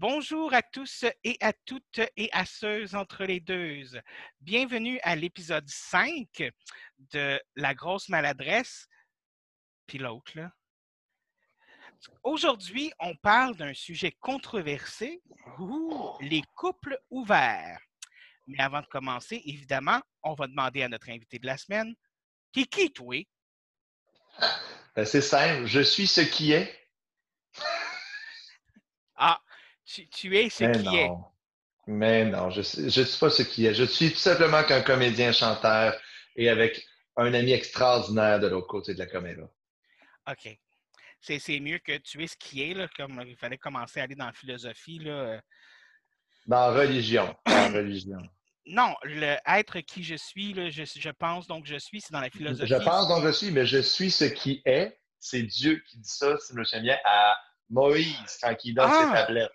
Bonjour à tous et à toutes et à ceux entre les deux. Bienvenue à l'épisode 5 de La grosse maladresse. Puis l'autre. Aujourd'hui, on parle d'un sujet controversé, les couples ouverts. Mais avant de commencer, évidemment, on va demander à notre invité de la semaine, qui qui, toi? Ben, c'est simple, je suis ce qui est. Tu, es ce qui est. Mais non, je ne suis pas ce qui est. Je suis tout simplement qu'un comédien chanteur et avec un ami extraordinaire de l'autre côté de la caméra. OK. C'est mieux que tu es ce qui est, là, comme il fallait commencer à aller dans la philosophie. Là. Dans la religion. Dans religion. Non, le être qui je suis, là, je, je, pense donc je suis, c'est dans la philosophie. Je pense donc je suis, mais je suis ce qui est. C'est Dieu qui dit ça, si je me souviens bien, à Moïse quand il donne ses ah! tablettes.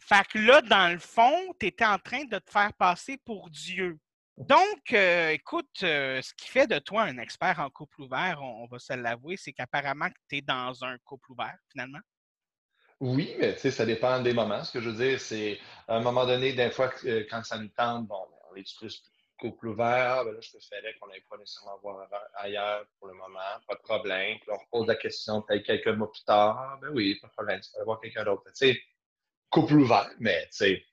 Fait que là, dans le fond, tu étais en train de te faire passer pour Dieu. Donc, euh, écoute, euh, ce qui fait de toi un expert en couple ouvert, on, va se l'avouer, c'est qu'apparemment tu es dans un couple ouvert, finalement. Oui, mais tu sais, ça dépend des moments. Ce que je veux dire, c'est à un moment donné, des fois, euh, quand ça nous tente, bon, ben, on est plus couple ouvert, ben là, je préférais qu'on n'aille pas nécessairement voir ailleurs pour le moment, pas de problème. Puis on repose la question peut-être quelques mois plus tard, ben oui, pas de problème, tu peux voir quelqu'un d'autre. Tu sais, couple ouvert, mais tu sais,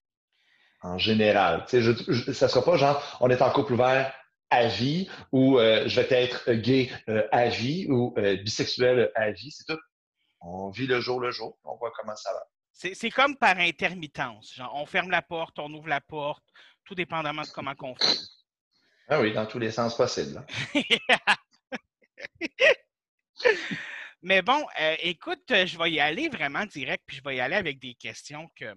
en général. Tu sais, ça ne sera pas genre, on est en couple ouvert à vie ou euh, je vais être gay euh, à vie ou euh, bisexuel à vie. C'est tout. On vit le jour le jour. On voit comment ça va. C'est comme par intermittence. Genre, on ferme la porte, on ouvre la porte, tout dépendamment de comment on fait. Ah oui, dans tous les sens possibles. Mais bon, euh, écoute, euh, je vais y aller vraiment direct, puis je vais y aller avec des questions que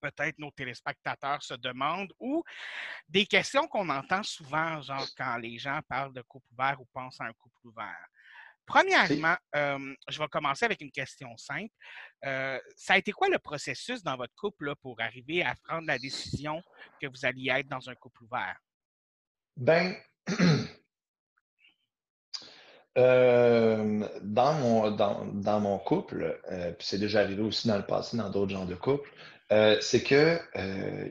peut-être nos téléspectateurs se demandent ou des questions qu'on entend souvent, genre quand les gens parlent de couple ouvert ou pensent à un couple ouvert. Premièrement, euh, je vais commencer avec une question simple. ça a été quoi le processus dans votre couple pour arriver à prendre la décision que vous alliez être dans un couple ouvert? Ben, Euh, dans, mon, dans, mon couple, euh, puis c'est déjà arrivé aussi dans le passé dans d'autres genres de couples, euh, c'est que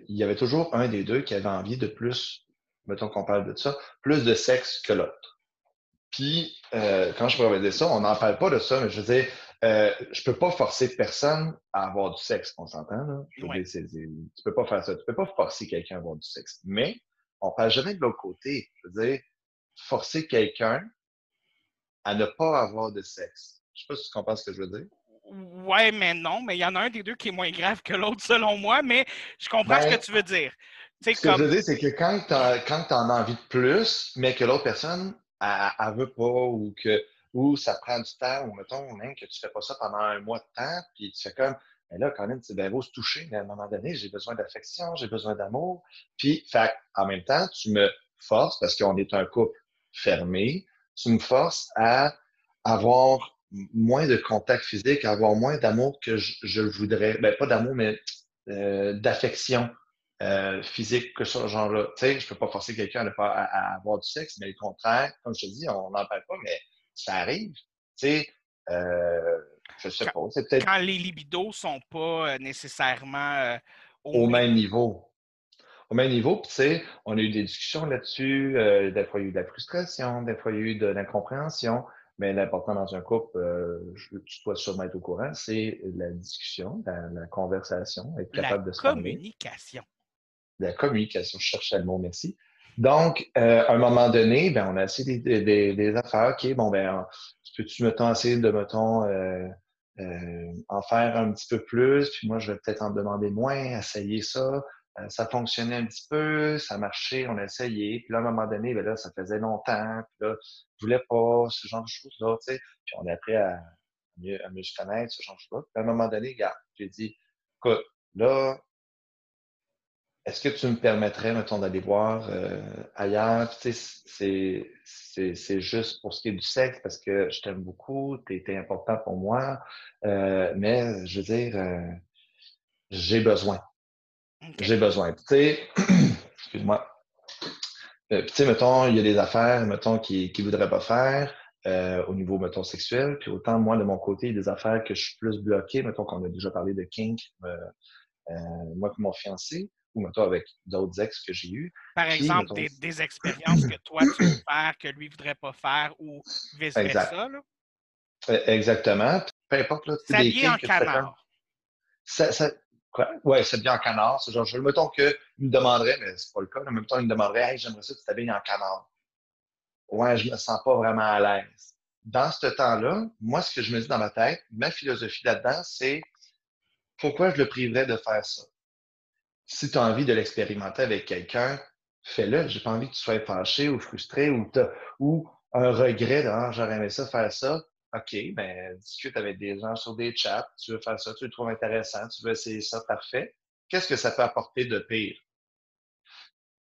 il y avait toujours un des deux qui avait envie de plus, mettons qu'on parle de ça, plus de sexe que l'autre. Puis, quand je dire ça, on n'en parle pas de ça, mais je veux dire, je peux pas forcer personne à avoir du sexe, on s'entend, là? Ouais. tu peux pas faire ça. Tu peux pas forcer quelqu'un à avoir du sexe. Mais, on parle jamais de l'autre côté. Je veux dire, forcer quelqu'un à ne pas avoir de sexe. Je sais pas si tu comprends ce que je veux dire. Ouais, mais non, mais il y en a un des deux qui est moins grave que l'autre, selon moi, mais je comprends ce que ben, tu veux dire. ce que je veux dire, c'est que quand tu en as envie de plus, mais que l'autre personne, elle, ne veut pas ou que ou ça prend du temps, ou mettons même que tu fais pas ça pendant un mois de temps, puis tu fais comme, mais là, quand même, c'est bien beau se toucher, mais à un moment donné, j'ai besoin d'affection, j'ai besoin d'amour. Puis, fait, en même temps, tu me forces, parce qu'on est un couple fermé, tu me forces à avoir moins de contact physique, à avoir moins d'amour que je, voudrais. Ben, pas d'amour, mais euh, d'affection euh, physique que ce genre-là. Tu sais, je peux pas forcer quelqu'un à, pas avoir du sexe, mais au contraire, comme je te dis, on n'en parle pas, mais ça arrive. Tu sais, euh, je sais pas. peut-être... Quand les libidos sont pas nécessairement au même niveau au même niveau. Puis, tu sais, on a eu des discussions là-dessus. Euh, des fois, il y a eu de la frustration, des fois, il y a eu de l'incompréhension. Mais l'important dans un couple, euh, je, tu dois sûrement être au courant, c'est la discussion, la, conversation, être capable de se La communication. La communication, je cherchais le mot, merci. Donc, euh, à un moment donné, ben, on a essayé des, des, des affaires. OK, bon, ben, peux-tu, mettons, essayer de, mettons, euh, euh, en faire un petit peu plus, puis moi, je vais peut-être en demander moins, essayer ça. Euh, ça fonctionnait un petit peu, ça marchait, on a essayé. Puis là, à un moment donné, ben là, ça faisait longtemps. Puis là, je voulais pas ce genre de choses-là, tu sais. Puis on a appris à mieux, à mieux se connaître, ce genre de choses-là. Puis à un moment donné, regarde, j'ai dit, écoute, là, est-ce que tu me permettrais, mettons, d'aller voir euh, ailleurs? Tu sais, c'est juste pour ce qui est du sexe, parce que je t'aime beaucoup, tu étais important pour moi. Euh, mais, je veux dire, euh, j'ai besoin. J'ai besoin. Tu sais, excuse-moi. Euh, tu sais, mettons, il y a des affaires, mettons, qu'il ne voudrait pas faire. au niveau, mettons, sexuel. Puis autant, moi, de mon côté, des affaires que je suis plus bloqué. Mettons qu'on a déjà parlé de kink, moi et mon fiancé, ou mettons avec d'autres ex que j'ai eus. Par exemple, des, expériences que toi, tu veux faire, que lui ne voudrait pas faire, ou vice-versa. Exactement. Peu importe. Là, des en canard. Ça, ça, Quoi? Ouais, c'est bien en canard. C'est genre, je mettons qu'il me demanderait, mais c'est pas le cas. En même temps, il me demanderait, hey, j'aimerais ça que tu t'habilles en canard. Ouais, je me sens pas vraiment à l'aise. Dans ce temps-là, moi, ce que je me dis dans ma tête, ma philosophie là-dedans, c'est pourquoi je le priverais de faire ça? Si tu as envie de l'expérimenter avec quelqu'un, fais-le. J'ai pas envie que tu sois fâché ou frustré ou, ou un regret de ah, j'aurais aimé ça faire ça. OK, ben, discute avec des gens sur des chats, tu veux faire ça, tu le trouves intéressant, tu veux essayer ça, parfait. Qu'est-ce que ça peut apporter de pire?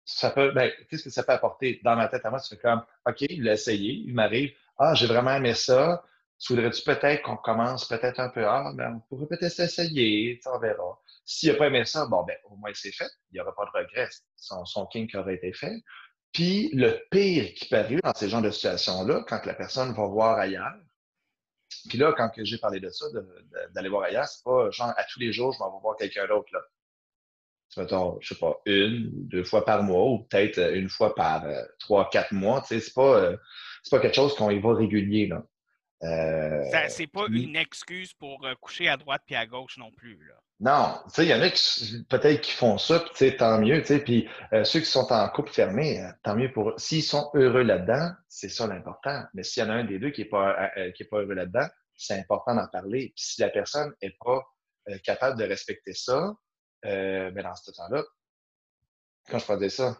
Ça peut, ben, qu'est-ce que ça peut apporter dans ma tête à moi? C'est comme, OK, il l'a essayé, il m'arrive, ah, j'ai vraiment aimé ça. Voudrais-tu peut-être qu'on commence peut-être un peu, ah, ben, on pourrait peut-être essayer, on verra. S'il n'a pas aimé ça, bon, ben, au moins c'est fait, il n'y aura pas de regret, son, son kink aurait été fait. Puis le pire qui peut arriver dans ces genres de situations-là, quand la personne va voir ailleurs, puis là, quand j'ai parlé de ça, d'aller voir ailleurs, c'est pas genre à tous les jours, je vais voir quelqu'un d'autre là. Mettons, je sais pas, une deux fois par mois, ou peut-être euh, une fois par euh, trois, quatre mois. Tu sais, c'est pas, euh, pas quelque chose qu'on y va régulier, là. Euh, c'est pas une excuse pour coucher à droite puis à gauche non plus, là. Non, tu sais, il y en a qui peut-être qui font ça, puis tu sais, tant mieux, tu sais, puis ceux qui sont en couple fermé, tant mieux pour eux. S'ils sont heureux là-dedans, c'est ça l'important. Mais s'il y en a un des deux qui est pas, qui est pas heureux là-dedans, c'est important d'en parler. Puis si la personne n'est pas capable de respecter ça, euh, ben dans ce temps-là, quand je dire ça,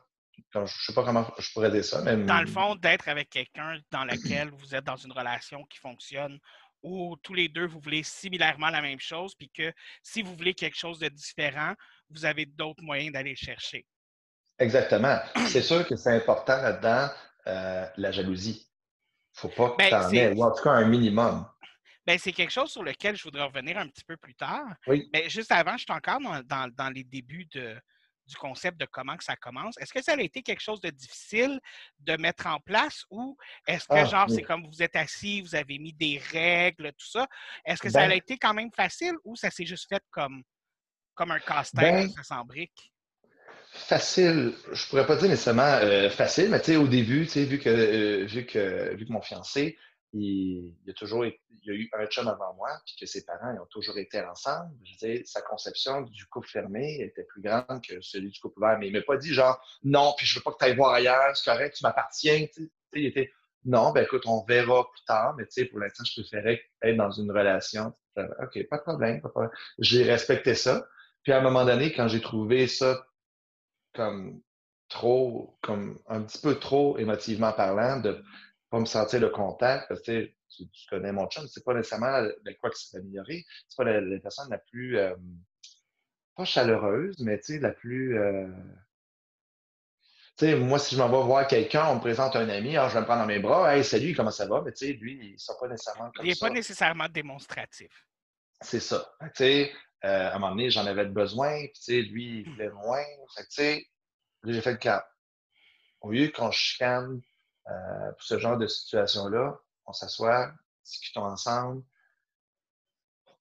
quand, je ne sais pas comment je pourrais dire ça, mais. Dans le fond, d'être avec quelqu'un dans lequel vous êtes dans une relation qui fonctionne où tous les deux, vous voulez similairement la même chose, puis que si vous voulez quelque chose de différent, vous avez d'autres moyens d'aller chercher. Exactement. C'est sûr que c'est important là-dedans, euh, la jalousie. Il ne faut pas que ben, tu en aies, ou en tout cas un minimum. Ben, c'est quelque chose sur lequel je voudrais revenir un petit peu plus tard. Oui. Mais juste avant, je suis encore dans, les débuts du concept de comment que ça commence. Est-ce que ça a été quelque chose de difficile de mettre en place ou est-ce que, ah, genre, c'est comme vous êtes assis, vous avez mis des règles, tout ça? Est-ce que ça a ben été quand même facile ou ça s'est juste fait comme, comme un casse-tête, ben ça s'embrique? Facile, je pourrais pas dire nécessairement euh, facile, mais tu sais, au début, tu sais, vu que, euh, vu que, vu que mon fiancé, il, il, a toujours il a eu un chum avant moi, puis que ses parents ils ont toujours été ensemble. Je sa conception du couple fermé était plus grande que celui du couple ouvert. Mais il m'a pas dit genre non, puis je veux pas que tu ailles voir ailleurs, c'est correct, tu m'appartiens. Il était non, ben écoute, on verra plus tard, mais tu sais, pour l'instant, je préférais être dans une relation. OK, pas de problème, pas de problème. J'ai respecté ça. Puis à un moment donné, quand j'ai trouvé ça comme trop, comme un petit peu trop émotivement parlant, de pas me sentir le contact, parce que tu, connais mon chum, c'est pas nécessairement de quoi que c'est amélioré, c'est pas la, personne la plus, euh, pas chaleureuse, mais tu sais, la plus, euh, tu sais, moi, si je m'en vais voir quelqu'un, on me présente un ami, alors je vais me prendre dans mes bras, hey, salut, comment ça va? Mais tu sais, lui, il ne sort pas nécessairement comme ça. Il n'est pas nécessairement démonstratif. C'est ça. Tu sais, euh, à un moment donné, j'en avais besoin, puis tu sais, lui, il voulait moins. Fait tu sais, j'ai fait le cap. Au lieu qu'on chicane euh, pour ce genre de situation-là, on s'assoit, discutons ensemble.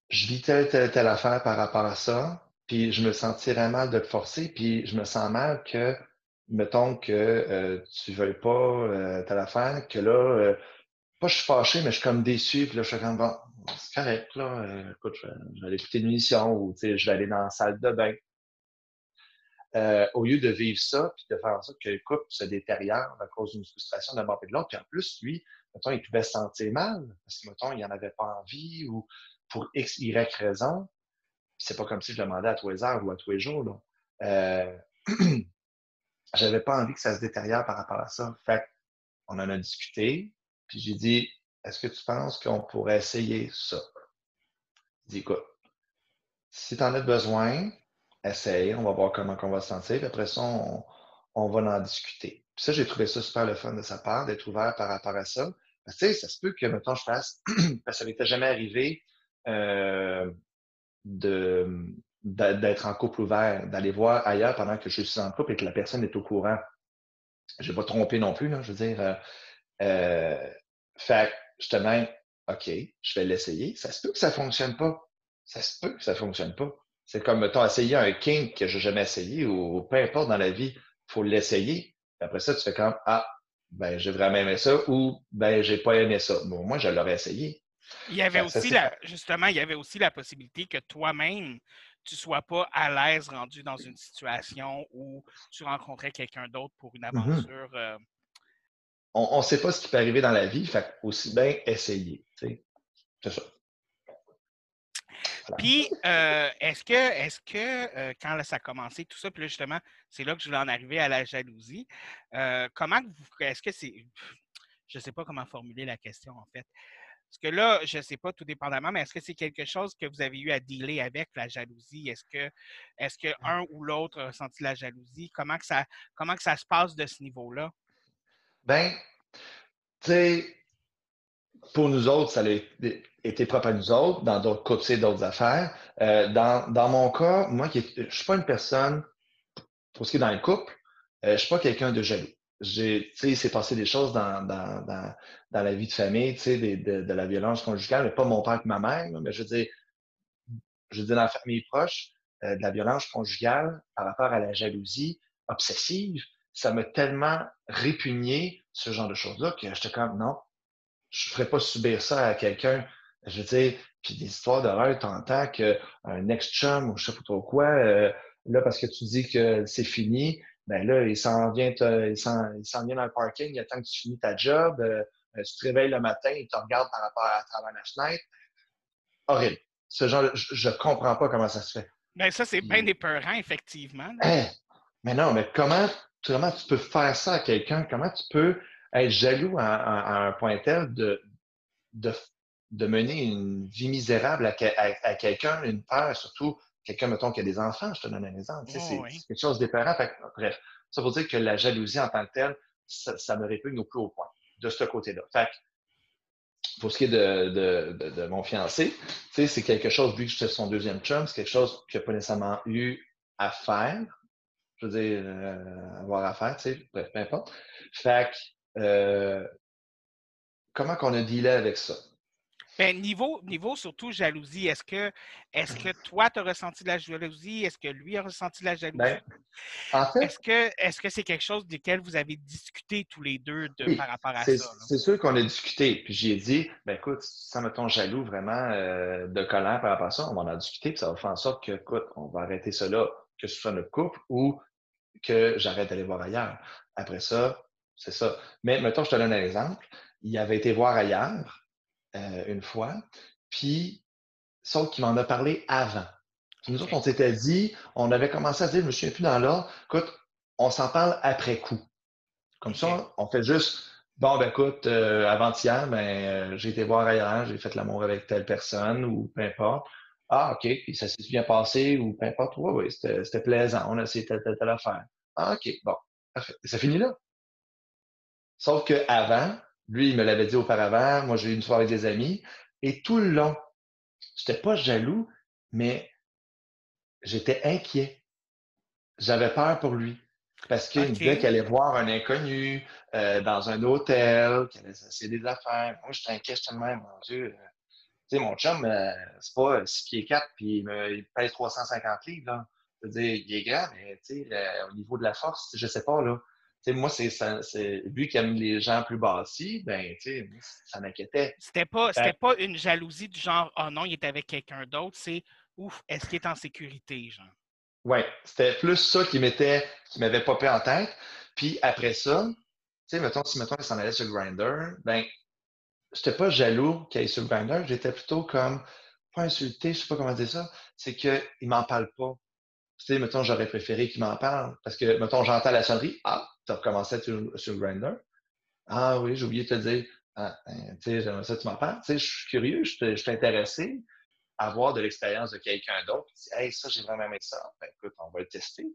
Je vis telle, telle, telle affaire par rapport à ça, puis je me sentirais mal de te forcer, puis je me sens mal que, mettons que euh, tu ne veuilles pas euh, telle affaire, que là, pas je suis fâché, mais je suis comme déçu, puis là, je suis comme, bon, c'est correct, là, écoute, je vais, aller écouter une émission ou, je vais aller dans la salle de bain. Euh, au lieu de vivre ça, puis de faire en sorte que le couple se détériore à cause d'une frustration d'un et de l'autre. Puis en plus, lui, mettons, il pouvait se sentir mal parce que, mettons, il n'en avait pas envie ou pour X, Y raison. C'est pas comme si je demandais à tous les heures ou à tous les jours. Là. Euh, j'avais pas envie que ça se détériore par rapport à ça. Fait on en a discuté, puis j'ai dit, est-ce que tu penses qu'on pourrait essayer ça? Il dit, écoute, si tu en as besoin, essaye, on va voir comment on va se sentir, puis après ça, on, va en discuter. Puis ça, j'ai trouvé ça super le fun de sa part, d'être ouvert par rapport à ça. Parce que, ça se peut que, maintenant je fasse, parce que ça m'était jamais arrivé euh, d'être en couple ouvert, d'aller voir ailleurs pendant que je suis en couple et que la personne est au courant. Je ne vais pas tromper non plus, je veux dire. Euh, euh fait je te mets, OK, je vais l'essayer. Ça se peut que ça ne fonctionne pas. Ça se peut que ça ne fonctionne pas. C'est comme, mettons, essayer un king que je n'ai jamais essayé ou peu importe dans la vie, il faut l'essayer. Après ça, tu fais comme, ah, ben, j'ai vraiment aimé ça ou, ben, j'ai pas aimé ça. Bon, moi, je l'aurais essayé. Il y avait aussi, la, justement, il y avait aussi la possibilité que toi-même, tu sois pas à l'aise rendu dans une situation où tu rencontrais quelqu'un d'autre pour une mm-hmm. aventure. Euh, on ne sait pas ce qui peut arriver dans la vie, fait aussi bien essayer. C'est ça. Puis, euh, est-ce que, est que euh, quand ça a commencé, tout ça, puis là, justement, c'est là que je voulais en arriver à la jalousie, euh, comment vous, est-ce que c'est, je ne sais pas comment formuler la question, en fait. Parce que là, je ne sais pas, tout dépendamment, mais est-ce que c'est quelque chose que vous avez eu à dealer avec, la jalousie? Est-ce que, est-ce que un ou l'autre a senti la jalousie? Comment que ça, comment que ça se passe de ce niveau-là? Ben, tu sais, pour nous autres, ça a été propre à nous autres, dans d'autres côtés, d'autres affaires. Euh, dans, dans, mon cas, moi, je ne suis pas une personne, pour ce qui est dans le couple, euh, je ne suis pas quelqu'un de jaloux. Il s'est passé des choses dans, dans, dans, dans, la vie de famille, de, de, de la violence conjugale, mais pas mon père et ma mère, mais je veux dire, je veux dire dans la famille proche, euh, de la violence conjugale par rapport à la jalousie obsessive, ça m'a tellement répugné ce genre de choses-là que j'étais comme non, je ne ferais pas subir ça à quelqu'un. Je veux dire, puis des histoires d'horreur, t'entends qu'un ex-chum ou je sais pas trop quoi, euh, là, parce que tu dis que c'est fini, ben là, il s'en vient, il s'en vient dans le parking, il attend que tu finis ta job, euh, euh, tu te réveilles le matin, il te regarde par rapport à, travers la fenêtre. Horrible. Ce genre, je ne comprends pas comment ça se fait. Ben ça, c'est bien épeurant, effectivement. Hein? mais non, mais comment, comment tu peux faire ça à quelqu'un? Comment tu peux être jaloux à, un point tel de, de, de, mener une vie misérable à, à, quelqu'un, une père, surtout quelqu'un, mettons, qui a des enfants, je te donne un exemple. c'est quelque chose d'épeurant. Bref, ça veut dire que la jalousie en tant que telle, ça, me répugne au plus haut point, de ce côté-là. Fait pour ce qui est de, de, de, mon fiancé, c'est quelque chose, vu que j'étais son deuxième chum, c'est quelque chose qu'il n'a pas nécessairement eu à faire. Je veux dire, euh, avoir à faire, tu sais, bref, peu importe. Fait euh, comment qu'on a dealé avec ça? Ben, niveau, niveau surtout jalousie, est-ce que, est que toi, tu as ressenti de la jalousie? Est-ce que lui a ressenti de la jalousie? Ben, est-ce que est-ce que c'est quelque chose duquel vous avez discuté tous les deux par rapport à ça? C'est sûr qu'on a discuté. Puis j'ai dit, ben écoute, ça me tombe jaloux vraiment euh, de colère par rapport à ça, on va en discuter, puis ça va faire en sorte que, écoute, on va arrêter cela, que ce soit notre couple ou que j'arrête d'aller voir ailleurs. Après ça, c'est ça. Mais mettons, je te donne un exemple. Il avait été voir ailleurs euh, une fois, puis sauf qu'il m'en a parlé avant. nous autres, on s'était dit, on avait commencé à dire, je me souviens plus dans l'ordre, écoute, on s'en parle après coup. Comme ça, on fait juste, bon, ben écoute, euh, avant-hier, ben, euh, j'ai été voir ailleurs, j'ai fait l'amour avec telle personne ou peu importe. Ah, OK, puis ça s'est bien passé ou peu importe. Oui, oui, c'était plaisant, on a essayé telle, telle, telle affaire. Ah, OK, bon, parfait. Ça finit là. Sauf qu'avant, lui, il me l'avait dit auparavant, moi j'ai eu une soirée avec des amis, et tout le long, je n'étais pas jaloux, mais j'étais inquiet. J'avais peur pour lui. Parce qu'il me disait qu'il allait voir un inconnu euh, dans un hôtel, qu'il allait essayer des affaires. Moi, j'étais inquiet, j'étais même, mon Dieu. Tu sais, mon chum, euh, c'est pas 6 pieds 4 puis il, pèse 350 livres. Là. Je veux dire, il est grand, mais tu sais, au niveau de la force, je sais pas, là moi, c'est, lui qui aime les gens plus bâtis, ben, ça m'inquiétait. C'était pas, c'était pas une jalousie du genre, oh non, il est avec quelqu'un d'autre, c'est, ouf, est-ce qu'il est en sécurité, genre? Oui, c'était plus ça qui m'était, qui m'avait popé en tête. Puis après ça, tu sais, mettons, si mettons, il s'en allait sur grinder, ben, j'étais pas jaloux qu'il aille sur grinder, j'étais plutôt comme, pas insulté, je sais pas comment dire ça, c'est qu'il m'en parle pas. Tu sais, mettons, j'aurais préféré qu'il m'en parle. Parce que, mettons, j'entends la sonnerie. Ah, tu as recommencé sur, sur Grindr. Ah oui, j'ai oublié de te dire. Ah, ben, tu sais, j'aimerais ça, tu m'en parles. Tu sais, je suis curieux, je suis intéressé à voir de l'expérience de quelqu'un d'autre. Hey, ça, j'ai vraiment aimé ça. Ben, écoute, on va le tester.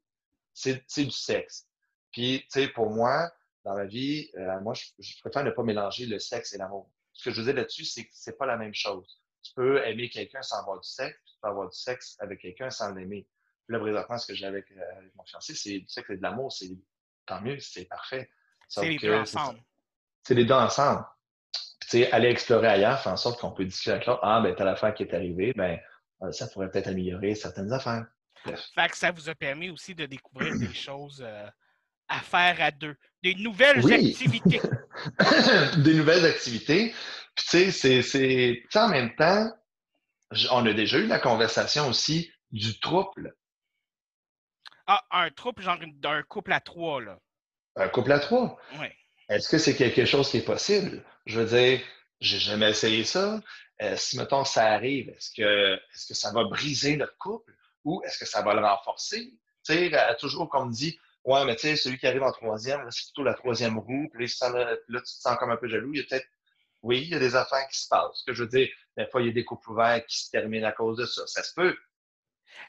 C'est du sexe. Puis, tu sais, pour moi, dans la vie, euh, moi, je, préfère ne pas mélanger le sexe et l'amour. Ce que je veux dire là-dessus, c'est que c'est pas la même chose. Tu peux aimer quelqu'un sans avoir du sexe, tu peux avoir du sexe avec quelqu'un sans l'aimer. Là, présentement, ce que j'ai avec, euh, avec, mon fiancé, c'est du sexe et de l'amour. C'est tant mieux, c'est parfait. C'est les deux ensemble. C'est les deux ensemble. Tu tu sais, aller explorer ailleurs fait en sorte qu'on peut discuter avec l'autre. Ah, ben, t'as l'affaire qui est arrivée, ben, euh, ça pourrait peut-être améliorer certaines affaires. Fait que ça vous a permis aussi de découvrir des choses euh, à faire à deux. Des nouvelles activités. des nouvelles activités. Puis, tu sais, c'est. en même temps, on a déjà eu la conversation aussi du trouble. Ah, un trouble, genre d'un couple à trois, là. Un couple à trois? Oui. Est-ce que c'est quelque chose qui est possible? Je veux dire, j'ai jamais essayé ça. Euh, si, mettons, ça arrive, est-ce que, est que ça va briser notre couple ou est-ce que ça va le renforcer? Tu sais, toujours comme dit, ouais, mais tu sais, celui qui arrive en troisième, c'est plutôt la troisième roue, puis là, tu te sens comme un peu jaloux. Il y a peut-être, oui, il y a des affaires qui se passent. Ce que je veux dire, des fois, il y a des couples ouverts qui se terminent à cause de ça. Ça se peut.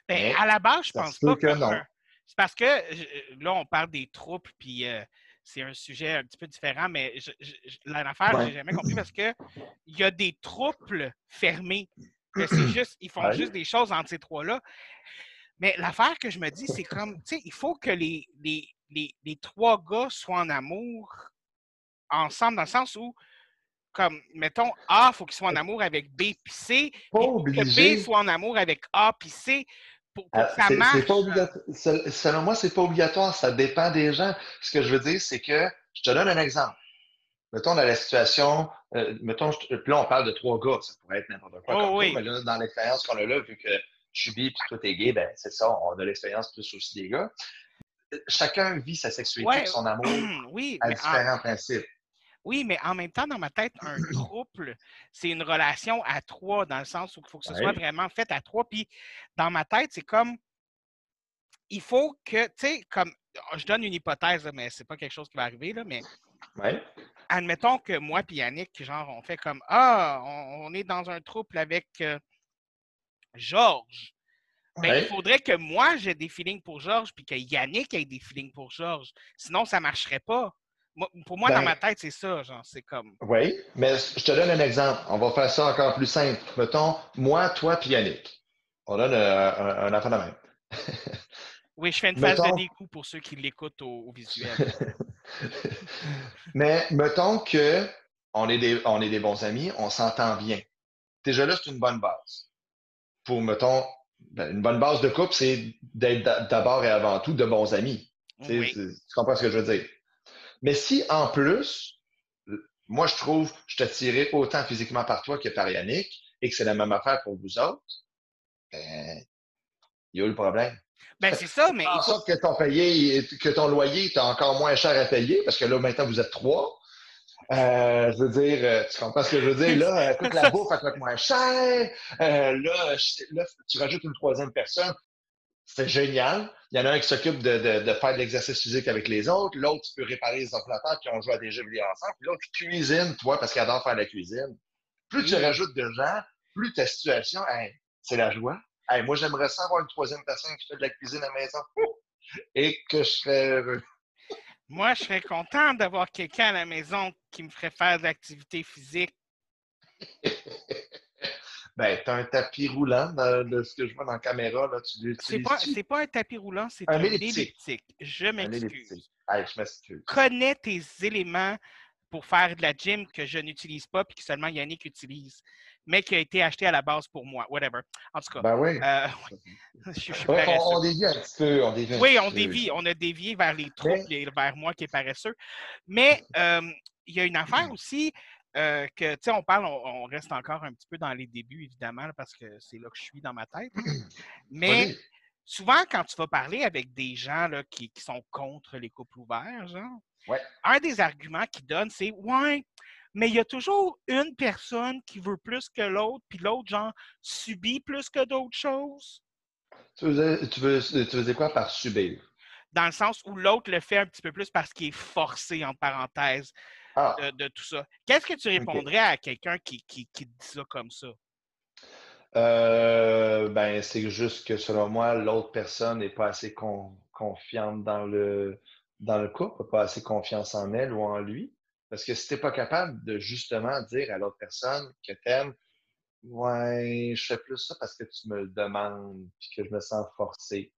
Bien, à la base, je pense pas que, non. C'est parce que là, on parle des troupes, puis euh, c'est un sujet un petit peu différent, mais l'affaire, je n'ai jamais compris parce qu'il y a des troupes fermées. C'est juste, ils font juste des choses entre ces trois-là. Mais l'affaire que je me dis, c'est comme, tu sais, il faut que les, les, les, trois gars soient en amour ensemble, dans le sens où, comme, mettons, A, il faut qu'ils soient en amour avec B puis C. Pas que B soit en amour avec A puis C pour, que ça marche. selon moi, c'est pas obligatoire. Ça dépend des gens. Ce que je veux dire, c'est que, je te donne un exemple. Mettons, dans la situation, euh, mettons, là, on parle de trois gars, ça pourrait être n'importe quoi. Oh, oui. mais là, dans l'expérience qu'on a là, vu que je suis bi puis toi t'es gay, ben c'est ça, on a l'expérience plus aussi des gars. Chacun vit sa sexualité, son amour oui, à différents principes. Oui, mais en même temps, dans ma tête, un couple, c'est une relation à trois, dans le sens où il faut que ce soit vraiment fait à trois. Puis dans ma tête, c'est comme il faut que, tu sais, comme je donne une hypothèse, mais c'est pas quelque chose qui va arriver, là, mais admettons que moi et Yannick, genre, on fait comme Ah, on, est dans un couple avec euh, Georges. Ben, il faudrait que moi j'ai des feelings pour Georges puis que Yannick ait des feelings pour Georges. Sinon, ça ne marcherait pas. Pour moi, dans ben ma tête, c'est ça, genre, c'est comme. Oui, mais je te donne un exemple. On va faire ça encore plus simple. Mettons, moi, toi puis Yannick. On donne un, un, enfant de même. oui, je fais une phase de dégoût pour ceux qui l'écoutent au, visuel. mais mettons que on est des, on est des bons amis, on s'entend bien. Déjà là, c'est une bonne base pour, mettons, ben, une bonne base de couple, c'est d'être d'abord et avant tout de bons amis. Tu comprends ce que je veux dire? Mais si en plus, moi je trouve, je te tirais autant physiquement par toi que par Yannick et que c'est la même affaire pour vous autres, ben, il y a eu le problème. Ben, c'est ça, mais. En sorte que ton, payé, que ton loyer est encore moins cher à payer parce que là, maintenant, vous êtes trois. Euh, je veux dire, euh, tu comprends ce que je veux dire? Là, toute la bouffe, elle coûte moins cher. Euh, là, là, tu rajoutes une troisième personne. C'est génial. Il y en a un qui s'occupe de, de, de, faire de l'exercice physique avec les autres. L'autre, tu peux réparer les ordinateurs qui ont joué à des jeux vidéo ensemble. Puis l'autre, cuisine, toi, parce qu'il adore faire la cuisine. Plus tu rajoutes de gens, plus ta situation, c'est la joie. moi, j'aimerais ça avoir une troisième personne qui fait de la cuisine à la maison. Et que je serais heureux. Moi, je serais content d'avoir quelqu'un à la maison qui me ferait faire de l'activité physique. ben, tu as un tapis roulant de ce que je vois dans la caméra. Là, tu. C'est pas, pas un tapis roulant, c'est un, elliptique. Je m'excuse. je m'excuse. Connais tes éléments pour faire de la gym que je n'utilise pas puis que seulement Yannick utilise mais qui a été acheté à la base pour moi, whatever. En tout cas. Ben oui. Euh, je, suis on, on, dévie un petit peu. On dévie oui, on dévie. On a dévié vers les troupes et vers moi qui est paresseux. Mais euh, il y a une affaire aussi euh, que, tu sais, on parle, on, reste encore un petit peu dans les débuts, évidemment, parce que c'est là que je suis dans ma tête. Mais souvent, quand tu vas parler avec des gens là, qui, qui, sont contre les couples ouverts, genre, ouais. un des arguments qu'ils donnent, c'est Ouais, mais il y a toujours une personne qui veut plus que l'autre, puis l'autre, genre, subit plus que d'autres choses. Tu veux, tu, veux, dire quoi par subir? Dans le sens où l'autre le fait un petit peu plus parce qu'il est forcé, en parenthèse, ah. de, tout ça. Qu'est-ce que tu répondrais à quelqu'un qui, qui, qui, dit ça comme ça? Euh, ben, c'est juste que selon moi, l'autre personne n'est pas assez confiante dans le, dans le couple, pas assez confiance en elle ou en lui. Parce que si tu n'es pas capable de justement dire à l'autre personne que t'aimes, ouais, je fais plus ça parce que tu me le demandes puis que je me sens forcé.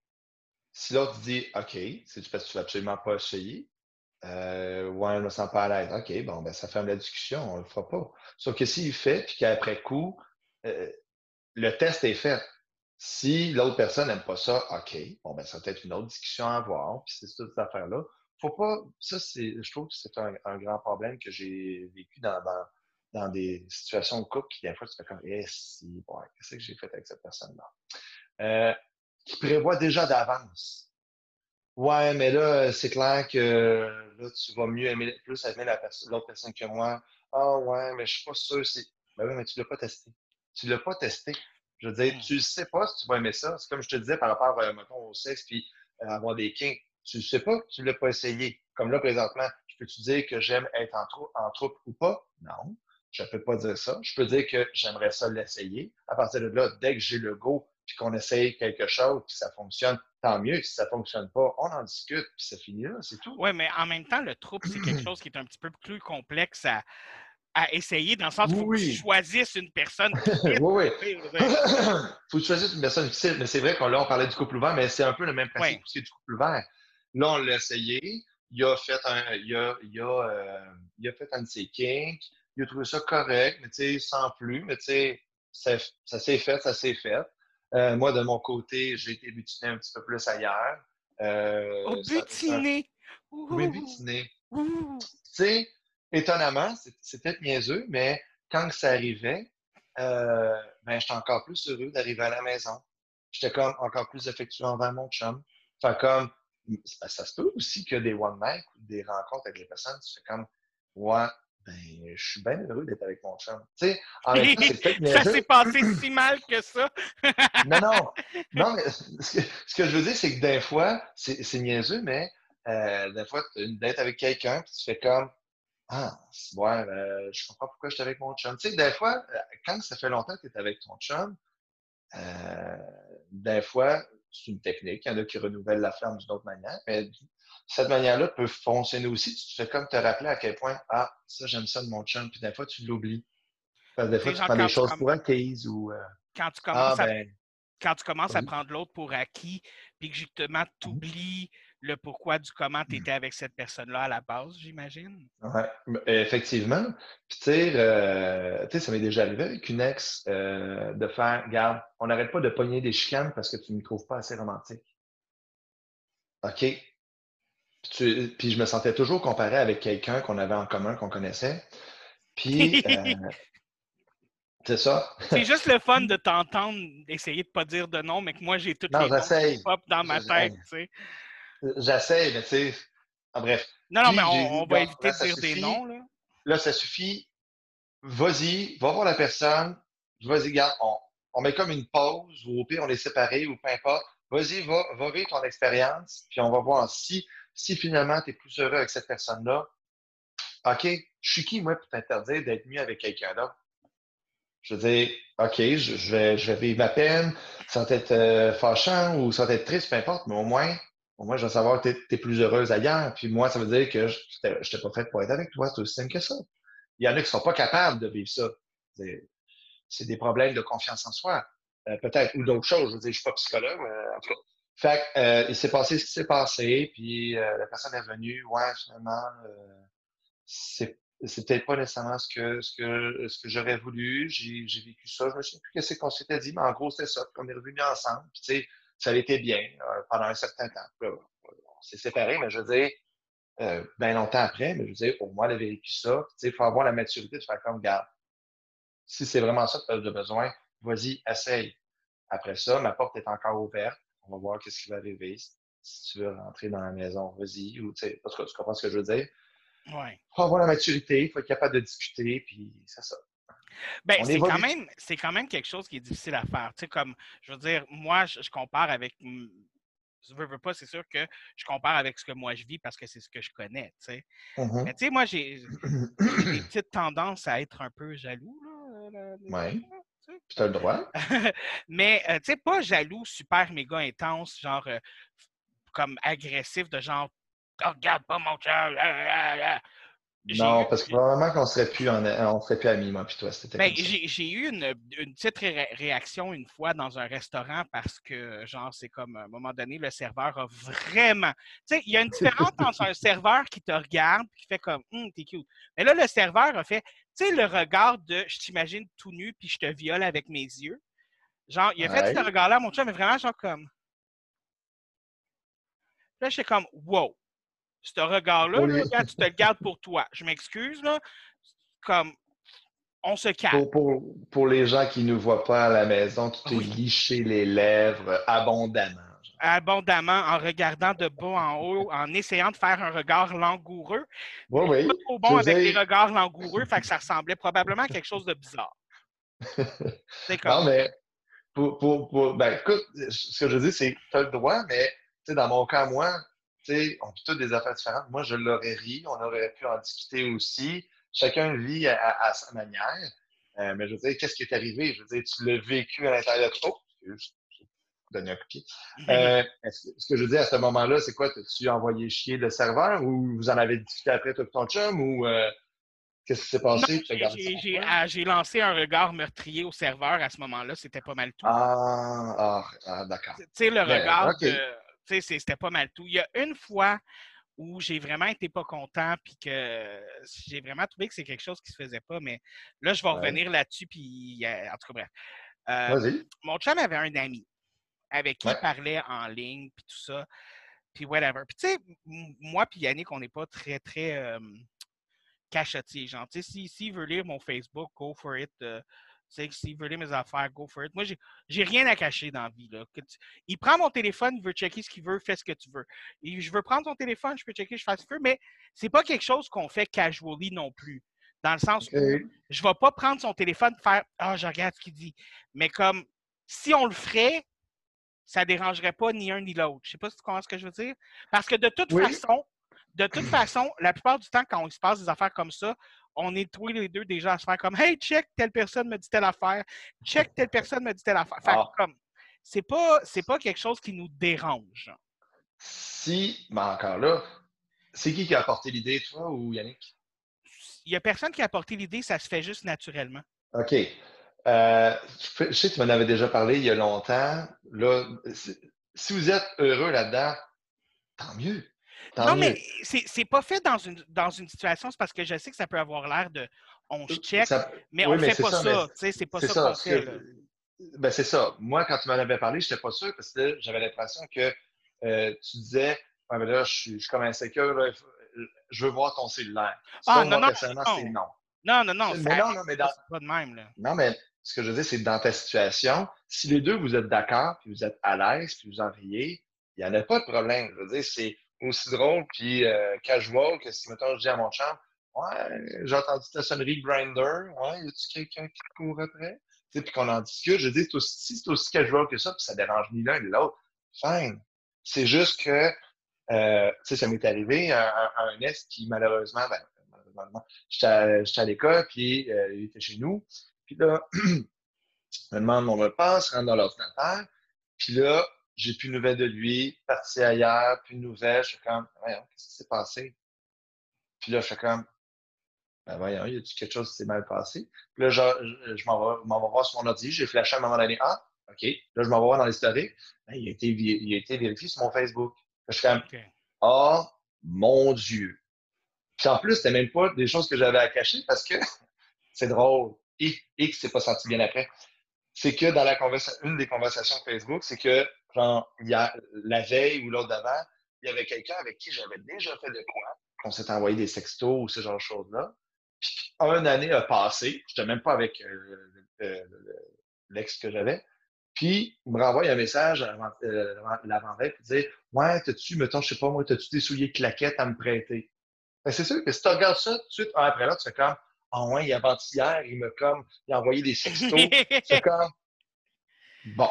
Si l'autre dit OK, c'est parce que tu vas absolument pas essayer, Euh, ouais, je me sens pas à l'aise. OK, bon, ben ça ferme la discussion, on le fera pas. Sauf que s'il fait, puis qu'après coup, euh, le test est fait. Si l'autre personne n'aime pas ça, OK, bon, ben ça va être une autre discussion à avoir, puis c'est cette affaire-là. Faut pas, ça, c'est, je trouve que c'est un, grand problème que j'ai vécu dans, dans, dans, des situations de couple qui, des fois, tu fais comme, eh, si, bon, qu'est-ce que j'ai fait avec cette personne-là? Euh, qui prévoit déjà d'avance. Ouais, mais là, c'est clair que là, tu vas mieux aimer, plus aimer l'autre personne que moi. Ah ouais, mais je suis pas sûr. C'est... Ben oui, mais tu l'as pas testé. Tu l'as pas testé. Je veux dire, hmm. tu ne sais pas si tu vas aimer ça. C'est comme je te disais par rapport, euh, au sexe puis euh, avoir des kinks. Tu ne sais pas, tu ne l'as pas essayé. Comme là, présentement, je peux-tu dire que j'aime être en, en troupe ou pas? Non. Je ne peux pas dire ça. Je peux dire que j'aimerais ça l'essayer. À partir de là, dès que j'ai le go, puis qu'on essaye quelque chose, puis ça fonctionne, tant mieux. Si ça ne fonctionne pas, on en discute, puis ça finit là, c'est tout. Oui, mais en même temps, le trouble, c'est quelque chose qui est un petit peu plus complexe à, à essayer, dans le sens où tu choisisses une personne. oui, oui. Il faut que tu choisisses une personne difficile. Mais c'est vrai qu'on là, on parlait du couple ouvert, mais c'est un peu le même principe aussi du couple ouvert. Là, on l'a essayé. Il a fait un, il a, il a, euh, il a fait un de ses kinks. Il a trouvé ça correct, mais tu sais, sans plus. Mais tu sais, ça, ça s'est fait, ça s'est fait. Euh, moi, de mon côté, j'ai été butiné un petit peu plus ailleurs. Euh, oh, butiné! Oui, butiné. Tu sais, étonnamment, c'est peut-être niaiseux, mais quand ça arrivait, euh, ben, j'étais encore plus heureux d'arriver à la maison. J'étais comme encore plus affectueux envers mon chum. Enfin, comme, ça, se peut aussi que des one night ou des rencontres avec les personnes, tu fais comme, ouais, ben, je suis bien heureux d'être avec mon chum. Tu sais, en même temps, c'est peut-être Ça s'est passé si mal que ça. non, non. Non, mais ce que, je veux dire, c'est que des fois, c'est niaiseux, mais euh, des fois, tu as une date avec quelqu'un, puis tu fais comme Ah, ouais, euh, je comprends pourquoi je suis avec mon chum. Tu sais, des fois, euh, quand ça fait longtemps que tu es avec ton chum, euh, des fois, c'est une technique. Il y en a qui renouvellent la flamme d'une autre manière, mais cette manière-là peut fonctionner aussi. Tu fais comme te rappeler à quel point, ah, ça, j'aime ça de mon chum, puis des fois, tu l'oublies. Parce que des fois, tu prends des choses pour acquises ou. Euh, quand tu commences, ah, à, ben quand tu commences à prendre l'autre pour acquis, puis que justement, tu oublies le pourquoi du comment tu mmh. étais avec cette personne-là à la base, j'imagine? Oui, effectivement. Puis, tu sais, ça m'est déjà arrivé avec une ex euh, de faire, garde, on n'arrête pas de pogner des chicanes parce que tu ne me trouves pas assez romantique. OK, puis, je me sentais toujours comparé avec quelqu'un qu'on avait en commun, qu'on connaissait. Puis, euh, c'est ça. c'est juste le fun de t'entendre essayer de ne pas dire de nom, mais que moi, j'ai toutes les noms pop dans ma tête, tu sais. J'essaie, mais tu sais, en bref. Non, non, mais on, va éviter de dire des noms, là. Là, ça suffit. Vas-y, va voir la personne. Vas-y, garde, on, on, met comme une pause, ou au pire, on est séparés, ou peu importe. Vas-y, va, va vivre ton expérience, puis on va voir si si finalement tu es plus heureux avec cette personne-là, OK, je suis qui, moi, pour t'interdire d'être mieux avec quelqu'un d'autre? Je veux dire, OK, je, vais, je vais vivre ma peine, sans être euh, fâchant ou sans être triste, peu importe, mais au moins, moins, je vais savoir que tu es, plus heureuse ailleurs. Puis moi, ça veut dire que je n'étais pas faite pour être avec toi. C'est aussi simple que ça. Il y en a qui ne sont pas capables de vivre ça. C'est des problèmes de confiance en soi. Euh, peut-être, ou d'autres choses. Je veux je ne suis pas psychologue, mais en tout cas, fait euh, il s'est passé ce qui s'est passé, puis euh, la personne est venue, ouais, finalement, euh, c'est, peut-être pas nécessairement ce que, ce que, ce que j'aurais voulu. J'ai, j'ai vécu ça. Je me souviens plus ce qu'on s'était dit, mais en gros, c'était ça. Puis on est revenus ensemble. Puis, tu sais, ça a été bien euh, pendant un certain temps. on s'est séparés, mais je veux dire, euh, bien longtemps après, mais je veux dire, au moins, elle avait vécu ça. Tu sais, il faut avoir la maturité de faire comme, garde. Si c'est vraiment ça que tu as besoin, vas-y, essaye. Après ça, ma porte est encore ouverte on va voir qu'est-ce qui va arriver. Si tu veux rentrer dans la maison, vas-y. Ou, tu comprends ce que je veux dire? Oui. Il faut avoir la maturité, il faut être capable de discuter, puis c'est ça. Ben, c'est quand, même, c'est quand même quelque chose qui est difficile à faire. Tu sais, comme, je veux dire, moi, je, compare avec. Je veux, veux pas, c'est sûr que je compare avec ce que moi je vis parce que c'est ce que je connais, tu sais. Mm-hmm. Mais tu sais, moi, j'ai des petites tendances à être un peu jaloux, là. Oui. Tu as le droit. Mais, euh, tu sais, pas jaloux, super méga intense, genre euh, comme agressif, de genre, oh, regarde pas mon chat. Non, parce que probablement qu'on serait plus on serait plus amis, moi puis toi. Ben, j'ai eu une, une petite réaction une fois dans un restaurant parce que, genre, c'est comme à un moment donné, le serveur a vraiment. Tu sais, il y a une différence entre un serveur qui te regarde et qui fait comme hum, t'es cute. Mais là, le serveur a fait, tu sais, le regard de je t'imagine tout nu puis je te viole avec mes yeux. Genre, il a fait ce regard-là, mon chat, mais vraiment, genre comme. Là, j'étais comme, wow ce regard-là, tu te le gardes pour toi. Je m'excuse, là. Comme, on se calme. Pour, les gens qui ne voient pas à la maison, tu t'es liché les lèvres abondamment. Abondamment, en regardant de bas en haut, en essayant de faire un regard langoureux. Oui, oui. Pas trop bon avec les regards langoureux, fait que ça ressemblait probablement à quelque chose de bizarre. C'est comme... Non, mais pour, pour, ben, écoute, ce que je dis, c'est que tu as le droit, mais dans mon cas, moi, sais, on vit toutes des affaires différentes. Moi, je l'aurais ri, on aurait pu en discuter aussi. Chacun vit à, sa manière. Euh, mais je veux dire, qu'est-ce qui est arrivé? Je veux dire, tu l'as vécu à l'intérieur de toi. Oh, donner un coup de pied. Euh, ce que je veux dire à ce moment-là, c'est quoi? T'as-tu envoyé chier le serveur ou vous en avez discuté après toi ton chum ou euh, qu'est-ce qui s'est passé? Ah, j'ai lancé un regard meurtrier au serveur à ce moment-là. C'était pas mal tout. Ah, ah, ah d'accord. Tu sais, le regard de c'était pas mal tout. Il y a une fois où j'ai vraiment été pas content, puis que j'ai vraiment trouvé que c'est quelque chose qui se faisait pas, mais là, je vais revenir là-dessus, puis en tout cas, bref. Euh, mon chum avait un ami avec qui il parlait en ligne, puis tout ça, puis whatever. Puis tu sais, moi puis Yannick, on n'est pas très, très euh, cachotiers, genre, tu sais, s'il veut lire mon Facebook, go for it. Euh, s'il veut lire mes affaires, go for it. Moi, j'ai rien à cacher dans la vie. Là. Il prend mon téléphone, il veut checker ce qu'il veut, fais ce que tu veux. je veux prendre ton téléphone, je peux checker, je fais ce que je veux, mais c'est pas quelque chose qu'on fait casually non plus. Dans le sens où je vais pas prendre son téléphone et faire Ah, je regarde ce qu'il dit. Mais comme si on le ferait, ça dérangerait pas ni un ni l'autre. Je sais pas si tu comprends ce que je veux dire. Parce que de toute façon, de toute façon, la plupart du temps, quand il se passe des affaires comme ça, on est tous les deux déjà à se faire comme Hey, check, telle personne me dit telle affaire, check, telle personne me dit telle affaire. Fait ah. comme, c'est pas, c'est pas quelque chose qui nous dérange. Si, mais encore là, c'est qui qui a apporté l'idée, toi ou Yannick? Il n'y a personne qui a apporté l'idée, ça se fait juste naturellement. OK. Euh, je sais que tu m'en avais déjà parlé il y a longtemps. Là, si vous êtes heureux là-dedans, tant mieux non, mais c'est pas fait dans une, dans une situation, c'est parce que je sais que ça peut avoir l'air de on se check, mais on ne fait pas ça. C'est pas ça, qu'on fait. Ben, c'est ça. Moi, quand tu m'en avais parlé, je n'étais pas sûr parce que j'avais l'impression que euh, tu disais mais là, je suis, je suis comme insécure, je veux voir ton cellulaire. Ah, non, non, non. non. Non, non, non. Mais non, non, mais dans... pas de même. Là. Non, mais ce que je veux dire, c'est dans ta situation, si les deux, vous êtes d'accord, puis vous êtes à l'aise, puis vous en riez, il n'y en a pas de problème. Je veux dire, c'est aussi drôle puis euh, casual que si, mettons, je dis à mon champ, ouais, j'ai entendu ta sonnerie Grinder, ouais, y a-tu quelqu'un qui court après? Puis qu'on en discute, je dis, si c'est aussi casual que ça, puis ça dérange ni l'un ni l'autre, fine. C'est juste que, euh, tu sais, ça m'est arrivé à, un ex qui, malheureusement, ben, malheureusement, j'étais à, l'école, puis euh, il était chez nous. Puis là, il me demande mon repas, rentre dans l'ordinateur. Puis là, j'ai plus de nouvelles de lui, parti ailleurs, plus de nouvelles. Je suis comme, qu'est-ce qui s'est passé? Puis là, je suis comme, ben voyons, il y a quelque chose qui s'est mal passé? Puis là, je, je, m'en vais, voir sur mon ordi, j'ai flashé à un moment donné, ah, OK. Là, je m'en vais voir dans l'historique. Ben, il, a été, il a été vérifié sur mon Facebook. je suis comme, oh mon Dieu. Puis en plus, c'était même pas des choses que j'avais à cacher parce que c'est drôle. Et, et que c'est pas senti bien après. C'est que dans la conversation, une des conversations Facebook, c'est que il la veille ou l'autre d'avant, il y avait quelqu'un avec qui j'avais déjà fait de quoi, qu'on s'était envoyé des sextos ou ce genre de choses-là. Puis une année a passé, je n'étais même pas avec euh, l'ex que j'avais. Puis, il me renvoie un message euh, l'avant-veille pour dire Ouais, t'as-tu, mettons, je sais pas moi, t'as-tu des souliers claquettes à me prêter? Ben, c'est sûr que si tu regardes ça tout de suite, après là, tu fais comme Ah oh, ouais, avant-hier, il m'a comme il a envoyé des sextos. c'est comme Bon,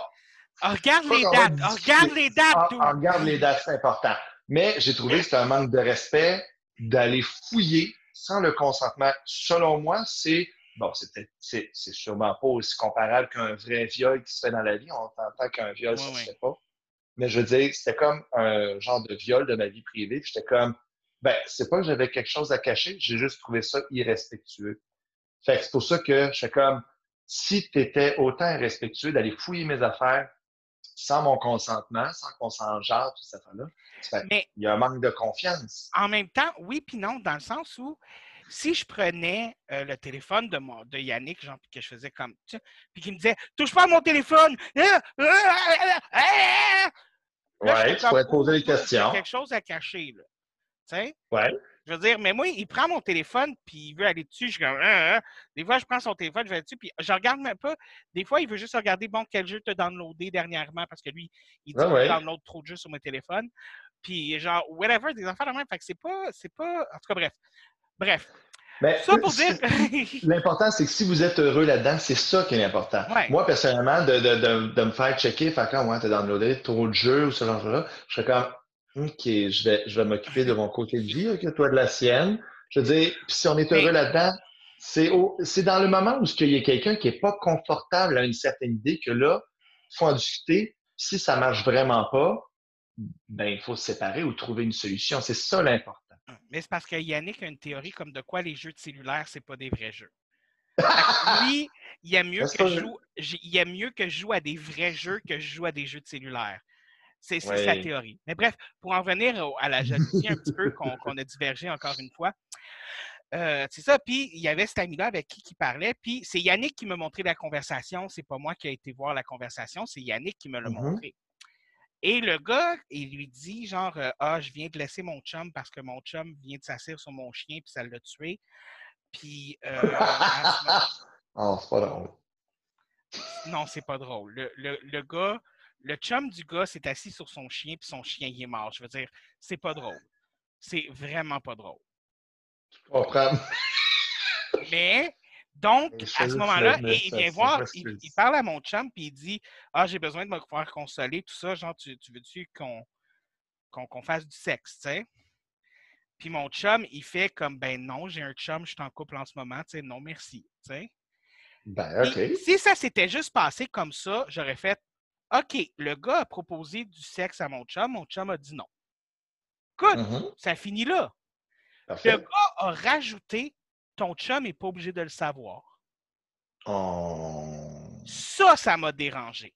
regarde les dates. regarde les dates. regarde les dates, c'est important. Mais j'ai trouvé que c'était un manque de respect d'aller fouiller sans le consentement. Selon moi, c'est bon, c'est sûrement pas aussi comparable qu'un vrai viol qui se fait dans la vie. On entend qu'un viol, ça ne se fait pas. Mais je veux dire, c'était comme un genre de viol de ma vie privée. J'étais comme, Ben, c'est pas que j'avais quelque chose à cacher, j'ai juste trouvé ça irrespectueux. Fait que c'est pour ça que je suis comme, si tu étais autant irrespectueux d'aller fouiller mes affaires sans mon consentement, sans qu'on s'en tout ça, là, il y a un manque de confiance. En même temps, oui puis non, dans le sens où si je prenais euh, le téléphone de, mon, de Yannick, genre, que je faisais comme, tu puis qu'il me disait Touche pas à mon téléphone! ouais, tu pourrais te poser des questions. quelque chose à cacher, là. Tu sais? Ouais. Je veux dire, mais moi, il prend mon téléphone, puis il veut aller dessus. Je suis comme, ah, ah. Des fois, je prends son téléphone, je vais dessus, puis je regarde même pas. Des fois, il veut juste regarder, bon, quel jeu tu as downloadé dernièrement, parce que lui, il dit, ah, download trop de jeux sur mon téléphone. Puis, genre, whatever, des enfants de même. Fait que c'est pas, c'est pas. En tout cas, bref. Bref. Mais ça pour dire. L'important, c'est que si vous êtes heureux là-dedans, c'est ça qui est important. Moi, personnellement, de, de, de, de, me faire checker, faire quand, ouais, t'as downloadé trop de jeux ou ce genre-là, je serais comme, OK, je vais, je vais m'occuper de mon côté de vie, que toi de la sienne. Je veux dire, si on est heureux là-dedans, c'est, c'est dans le moment où il y a quelqu'un qui n'est pas confortable à une certaine idée que là, il faut en discuter. Si ça ne marche vraiment pas, ben, il faut se séparer ou trouver une solution. C'est ça l'important. Mais c'est parce que Yannick a une théorie comme de quoi les jeux de cellulaire, c'est pas des vrais jeux. Lui, il aime mieux que je joue, il aime mieux que je joue à des vrais jeux que je joue à des jeux de cellulaire. C'est sa théorie. Mais bref, pour en venir à la jalousie un petit peu, qu'on a divergé encore une fois, euh, c'est ça. Puis il y avait cet ami-là avec qui il parlait. Puis c'est Yannick qui m'a montré la conversation. C'est pas moi qui ai été voir la conversation, c'est Yannick qui me l'a mm-hmm. montré. Et le gars, il lui dit genre euh, Ah, je viens de laisser mon chum parce que mon chum vient de s'asseoir sur mon chien puis ça l'a tué. Puis. Euh, oh, c'est pas drôle. Non, c'est pas drôle. Le, le, le, gars, le chum du gars s'est assis sur son chien puis son chien il est mort. Je veux dire, c'est pas drôle. C'est vraiment pas drôle. Je comprends. Mais donc, à ce moment-là, il vient voir, il, parle à mon chum, puis il dit Ah, j'ai besoin de me faire consoler, tout ça. Genre, tu, veux-tu qu'on qu'on fasse du sexe, tu sais? Puis mon chum, il fait comme Ben non, j'ai un chum, je suis en couple en ce moment, tu sais, non, merci, tu sais. Ben, OK. si ça s'était juste passé comme ça, j'aurais fait OK, le gars a proposé du sexe à mon chum, mon chum a dit non. Écoute, mm-hmm. ça finit là. Le gars a rajouté ton chum n'est pas obligé de le savoir. Oh. Ça, ça m'a dérangé.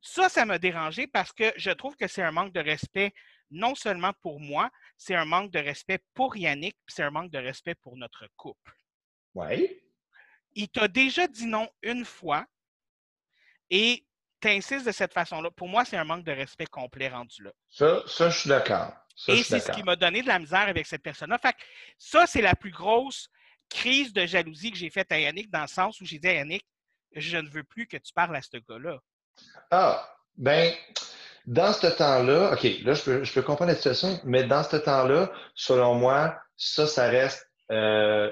Ça, ça m'a dérangé parce que je trouve que c'est un manque de respect non seulement pour moi, c'est un manque de respect pour Yannick, puis c'est un manque de respect pour notre couple. Oui. Il t'a déjà dit non une fois et t'insistes de cette façon-là. Pour moi, c'est un manque de respect complet rendu là. Ça, ça je suis d'accord. Et c'est ce qui m'a donné de la misère avec cette personne-là. Fait ça, c'est la plus grosse crise de jalousie que j'ai faite à Yannick, dans le sens où j'ai dit à Yannick, je ne veux plus que tu parles à ce gars-là. Ah, ben, dans ce temps-là, OK, là, je peux, je peux, comprendre la situation, mais dans ce temps-là, selon moi, ça, ça reste euh,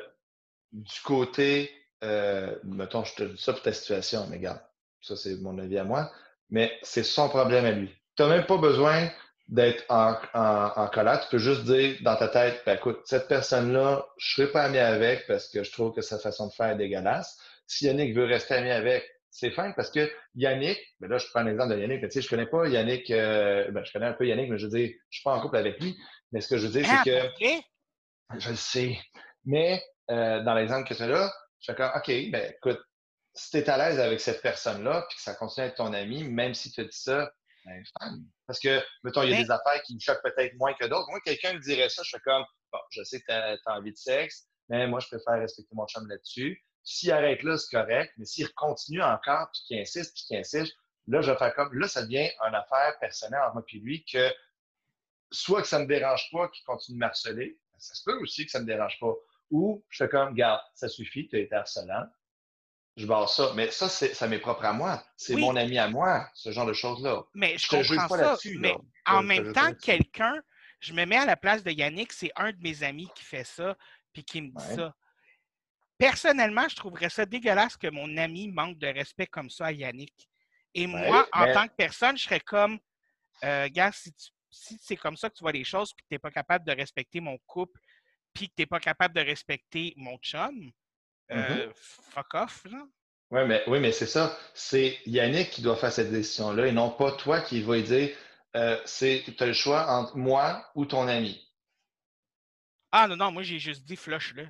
du côté, euh, mettons, je te dis ça pour ta situation, mais regarde, ça, c'est mon avis à moi, mais c'est son problème à lui. Tu n'as même pas besoin d'être en, en, colère. Tu peux juste dire dans ta tête, ben, écoute, cette personne-là, je ne serai pas ami avec parce que je trouve que sa façon de faire est dégueulasse. Si Yannick veut rester ami avec, c'est fin parce que Yannick, ben là, je prends l'exemple de Yannick, mais tu sais, je connais pas Yannick, euh, ben, je connais un peu Yannick, mais je veux dire, je suis pas en couple avec lui. Mais ce que je veux dire, c'est ah, que. Je le sais. Mais euh, dans l'exemple que tu as là, je suis OK, ben écoute, si tu es à l'aise avec cette personne-là, puis que ça continue à être ton ami, même si tu as dit ça, ben, parce que, mettons, il y a des affaires qui me choquent peut-être moins que d'autres. Moi, quelqu'un me dirait ça, je fais comme, bon, je sais que tu as, envie de sexe, mais moi, je préfère respecter mon chum là-dessus. S'il arrête là, c'est correct, mais s'il continue encore, puis qu'il insiste, puis qu'il insiste, là, je vais faire comme, là, ça devient une affaire personnelle entre moi et lui que soit que ça ne me dérange pas qu'il continue de harceler, ça se peut aussi que ça ne me dérange pas, ou je fais comme, garde, ça suffit, tu as été harcelant, je barre ça. Mais ça, ça m'est propre à moi. C'est mon ami à moi, ce genre de choses-là. Mais je, comprends pas ça. Mais en même temps, quelqu'un, je me mets à la place de Yannick, c'est un de mes amis qui fait ça, puis qui me dit ça. Personnellement, je trouverais ça dégueulasse que mon ami manque de respect comme ça à Yannick. Et moi, en tant que personne, je serais comme, euh, gars, si, si c'est comme ça que tu vois les choses, puis que tu n'es pas capable de respecter mon couple, puis que tu n'es pas capable de respecter mon chum, Mm-hmm. Euh, fuck off, là. Ouais, mais, oui, mais c'est ça. C'est Yannick qui doit faire cette décision-là et non pas toi qui va dire euh, c'est tu as le choix entre moi ou ton ami. Ah non, non, moi j'ai juste dit flush-le.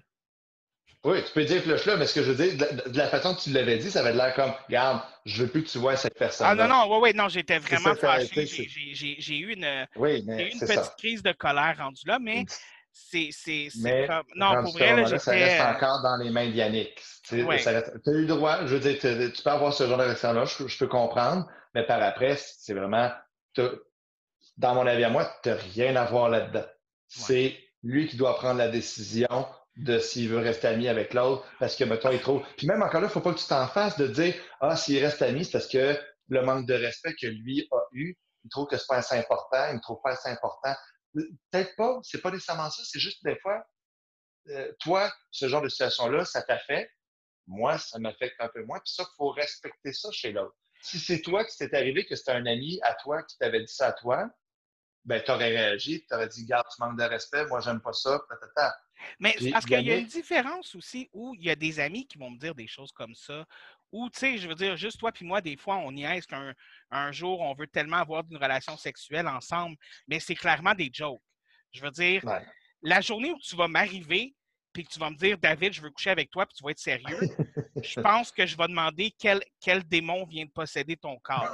Oui, tu peux dire flush-le, mais ce que je veux dire, de, la façon que tu l'avais dit, ça avait l'air comme, regarde, je veux plus que tu vois cette personne. -là. Ah non, non, oui, oui, non, j'étais vraiment fâché. J'ai eu une, oui, une petite crise de colère rendue là, mais c'est comme. Non, pour vrai, là, ça reste euh, encore dans les mains d'Yannick. Tu as eu le droit, je veux dire, tu peux avoir ce genre de réaction-là, je, peux comprendre, mais par après, c'est vraiment. Dans mon avis à moi, tu n'as rien à voir là-dedans. C'est lui qui doit prendre la décision de s'il veut rester ami avec l'autre parce que, mettons, il trouve. Puis même encore là, il ne faut pas que tu t'en fasses de dire Ah, s'il reste ami, c'est parce que le manque de respect que lui a eu, il trouve que c'est pas assez important, il ne trouve pas assez important. Peut-être pas, c'est pas nécessairement ça, c'est juste des fois, euh, toi, ce genre de situation-là, ça t'affecte. Moi, ça m'affecte un peu moins. Puis ça, il faut respecter ça chez l'autre. Si c'est toi qui t'est arrivé, que c'était un ami à toi qui t'avait dit ça à toi, ben, tu aurais réagi, tu aurais dit, garde, tu manques de respect, moi, j'aime pas ça, Mais parce qu'il y a une différence aussi où il y a des amis qui vont me dire des choses comme ça, ou, tu sais, je veux dire, juste toi puis moi, des fois, on y est qu'un un jour, on veut tellement avoir une relation sexuelle ensemble, mais c'est clairement des jokes. Je veux dire, la journée où tu vas m'arriver, puis que tu vas me dire, David, je veux coucher avec toi, puis tu vas être sérieux, je pense que je vais demander quel, quel démon vient de posséder ton corps.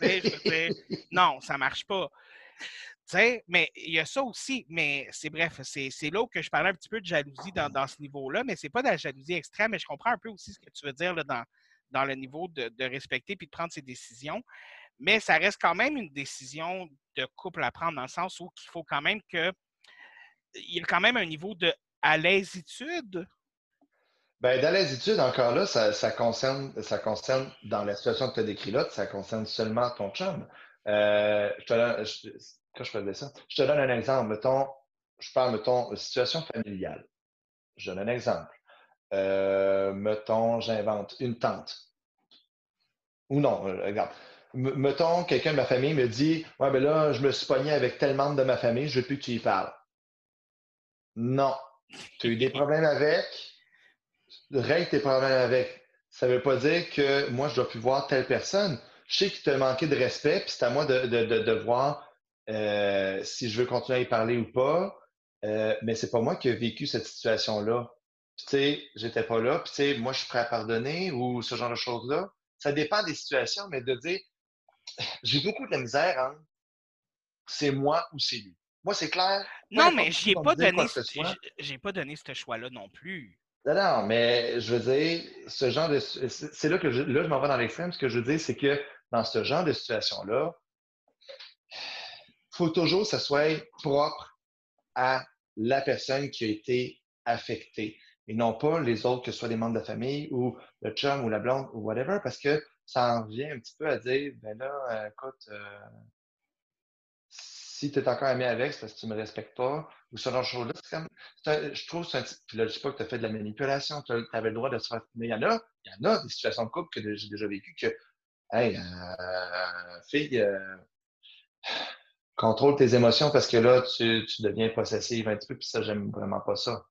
je veux dire, non, ça marche pas mais il y a ça aussi, mais c'est bref, c'est là que je parlais un petit peu de jalousie dans, ce niveau-là, mais c'est pas de la jalousie extrême, mais je comprends un peu aussi ce que tu veux dire là, dans, dans le niveau de, respecter puis de prendre ses décisions. Mais ça reste quand même une décision de couple à prendre dans le sens où il faut quand même que il y a quand même un niveau de à. Bien, dans encore là, ça, concerne, ça concerne, dans la situation que tu as décrite là, ça concerne seulement ton chum. Euh, je te, quand je ça? Je te donne un exemple. Mettons, je parle, mettons, situation familiale. Je donne un exemple. Euh, mettons, j'invente une tante. Ou non, euh, regarde. Mettons, quelqu'un de ma famille me dit Ouais, ben là, je me suis pogné avec tel membre de ma famille, je veux plus que tu y parles. Non. Tu as eu des problèmes avec, règle tes problèmes avec. Ça ne veut pas dire que moi, je dois plus voir telle personne. Je sais qu'il t'a manqué de respect, puis c'est à moi de, de, voir euh, si je veux continuer à y parler ou pas. Mais c'est pas moi qui ai vécu cette situation-là. Tu sais, j'étais pas là, puis tu sais, moi, je suis prêt à pardonner ou ce genre de choses-là. Ça dépend des situations, mais de dire, j'ai beaucoup de la misère, hein. C'est moi ou c'est lui. Moi, c'est clair. Non, mais j'ai pas, donné, j'ai pas donné ce choix-là non plus. Non, non, mais je veux dire, ce genre de. C'est là que je, là, je m'en vais dans l'extrême. Ce que je veux dire, c'est que dans ce genre de situation-là, faut toujours que ça soit propre à la personne qui a été affectée et non pas les autres, que ce soit les membres de la famille ou le chum ou la blonde ou whatever, parce que ça en revient un petit peu à dire, ben là, euh, écoute, euh, si tu es encore ami avec, c'est parce que tu ne me respectes pas, ou ce genre de choses-là. Je trouve, c'est puis là, je sais pas que tu as fait de la manipulation, tu avais le droit de se faire. Mais il y en a, il y en a des situations de couple que j'ai déjà vécues que, hey, euh, fille, contrôle tes émotions parce que là, tu, deviens possessive un petit peu, puis ça, j'aime vraiment pas ça.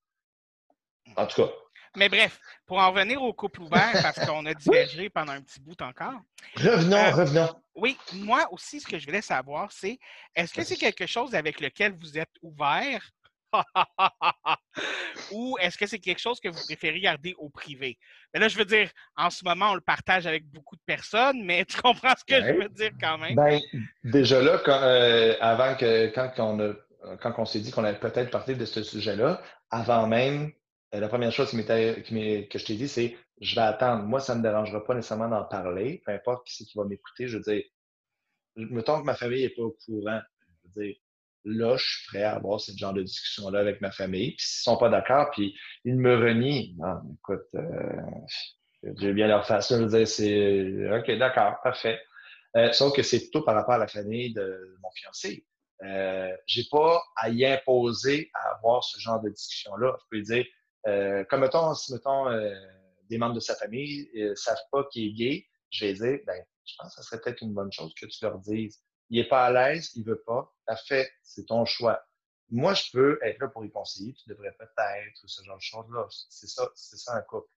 En tout cas. Mais bref, pour en revenir au couple ouvert, parce qu'on a divergé pendant un petit bout encore. Revenons, euh, revenons. Oui, moi aussi, ce que je voulais savoir, c'est est-ce que c'est quelque chose avec lequel vous êtes ouvert? Ou est-ce que c'est quelque chose que vous préférez garder au privé? Mais là, je veux dire, en ce moment, on le partage avec beaucoup de personnes, mais tu comprends ce que je veux dire quand même? Ben, déjà là, euh, avant que quand on quand on s'est dit qu'on allait peut-être parler de ce sujet-là, avant même, la première chose que je t'ai dit, c'est je vais attendre. Moi, ça ne me dérangera pas nécessairement d'en parler, peu importe qui c'est qui va m'écouter. Je veux dire, mettons que ma famille n'est pas au courant. Je veux dire, là, je suis prêt à avoir ce genre de discussion-là avec ma famille. Puis s'ils sont pas d'accord, puis ils me renient, non, écoute, euh, je vais bien leur faire ça. Je veux dire, c'est OK, d'accord, parfait. Euh, sauf que c'est plutôt par rapport à la famille de mon fiancé. Euh, j'ai pas à y imposer à avoir ce genre de discussion-là. Je peux dire, euh, comme mettons, si mettons euh, des membres de sa famille ne savent pas qu'il est gay, je vais dire, ben, je pense que ce serait peut-être une bonne chose que tu leur dises il n'est pas à l'aise, il veut pas, fait, c'est ton choix. Moi, je peux être là pour y conseiller, tu devrais peut-être, ou ce genre de choses-là. C'est ça, c'est ça un couple.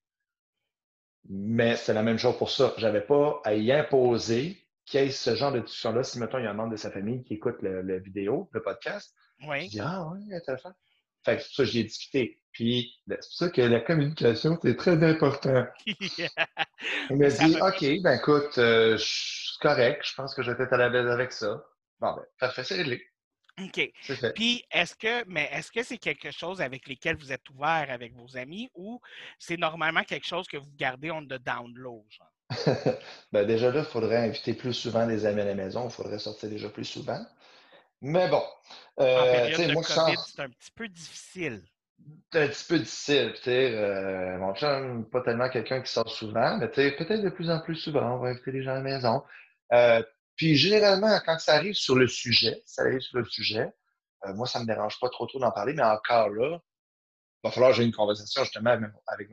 Mais c'est la même chose pour ça. J'avais pas à y imposer qu'il y ait ce genre de discussion-là. Si, mettons, il y a un membre de sa famille qui écoute le, vidéo, le podcast, oui. il dit Ah, oui, intéressant. Fait que c'est pour ça que j'ai discuté. Puis, ben, c'est pour ça que la communication, c'est très important. Il m'a dit, OK, ben écoute, euh, c'est correct, je pense que je vais être à la baisse avec ça. Bon, ben, parfait, c'est réglé. OK. Puis, est-ce que, mais est-ce que c'est quelque chose avec lequel vous êtes ouvert avec vos amis ou c'est normalement quelque chose que vous gardez on the download? ben déjà là, il faudrait inviter plus souvent des amis à la maison, il faudrait sortir déjà plus souvent. Mais bon. Euh, en période de COVID, c'est un petit peu difficile. C'est un petit peu difficile. Euh, mon chum, pas tellement quelqu'un qui sort souvent, mais peut-être de plus en plus souvent, on va inviter les gens à la maison. Euh, puis généralement, quand ça arrive sur le sujet, ça arrive sur le sujet, euh, moi, ça ne me dérange pas trop trop d'en parler, mais encore là, il va falloir que j'ai une conversation justement avec, avec,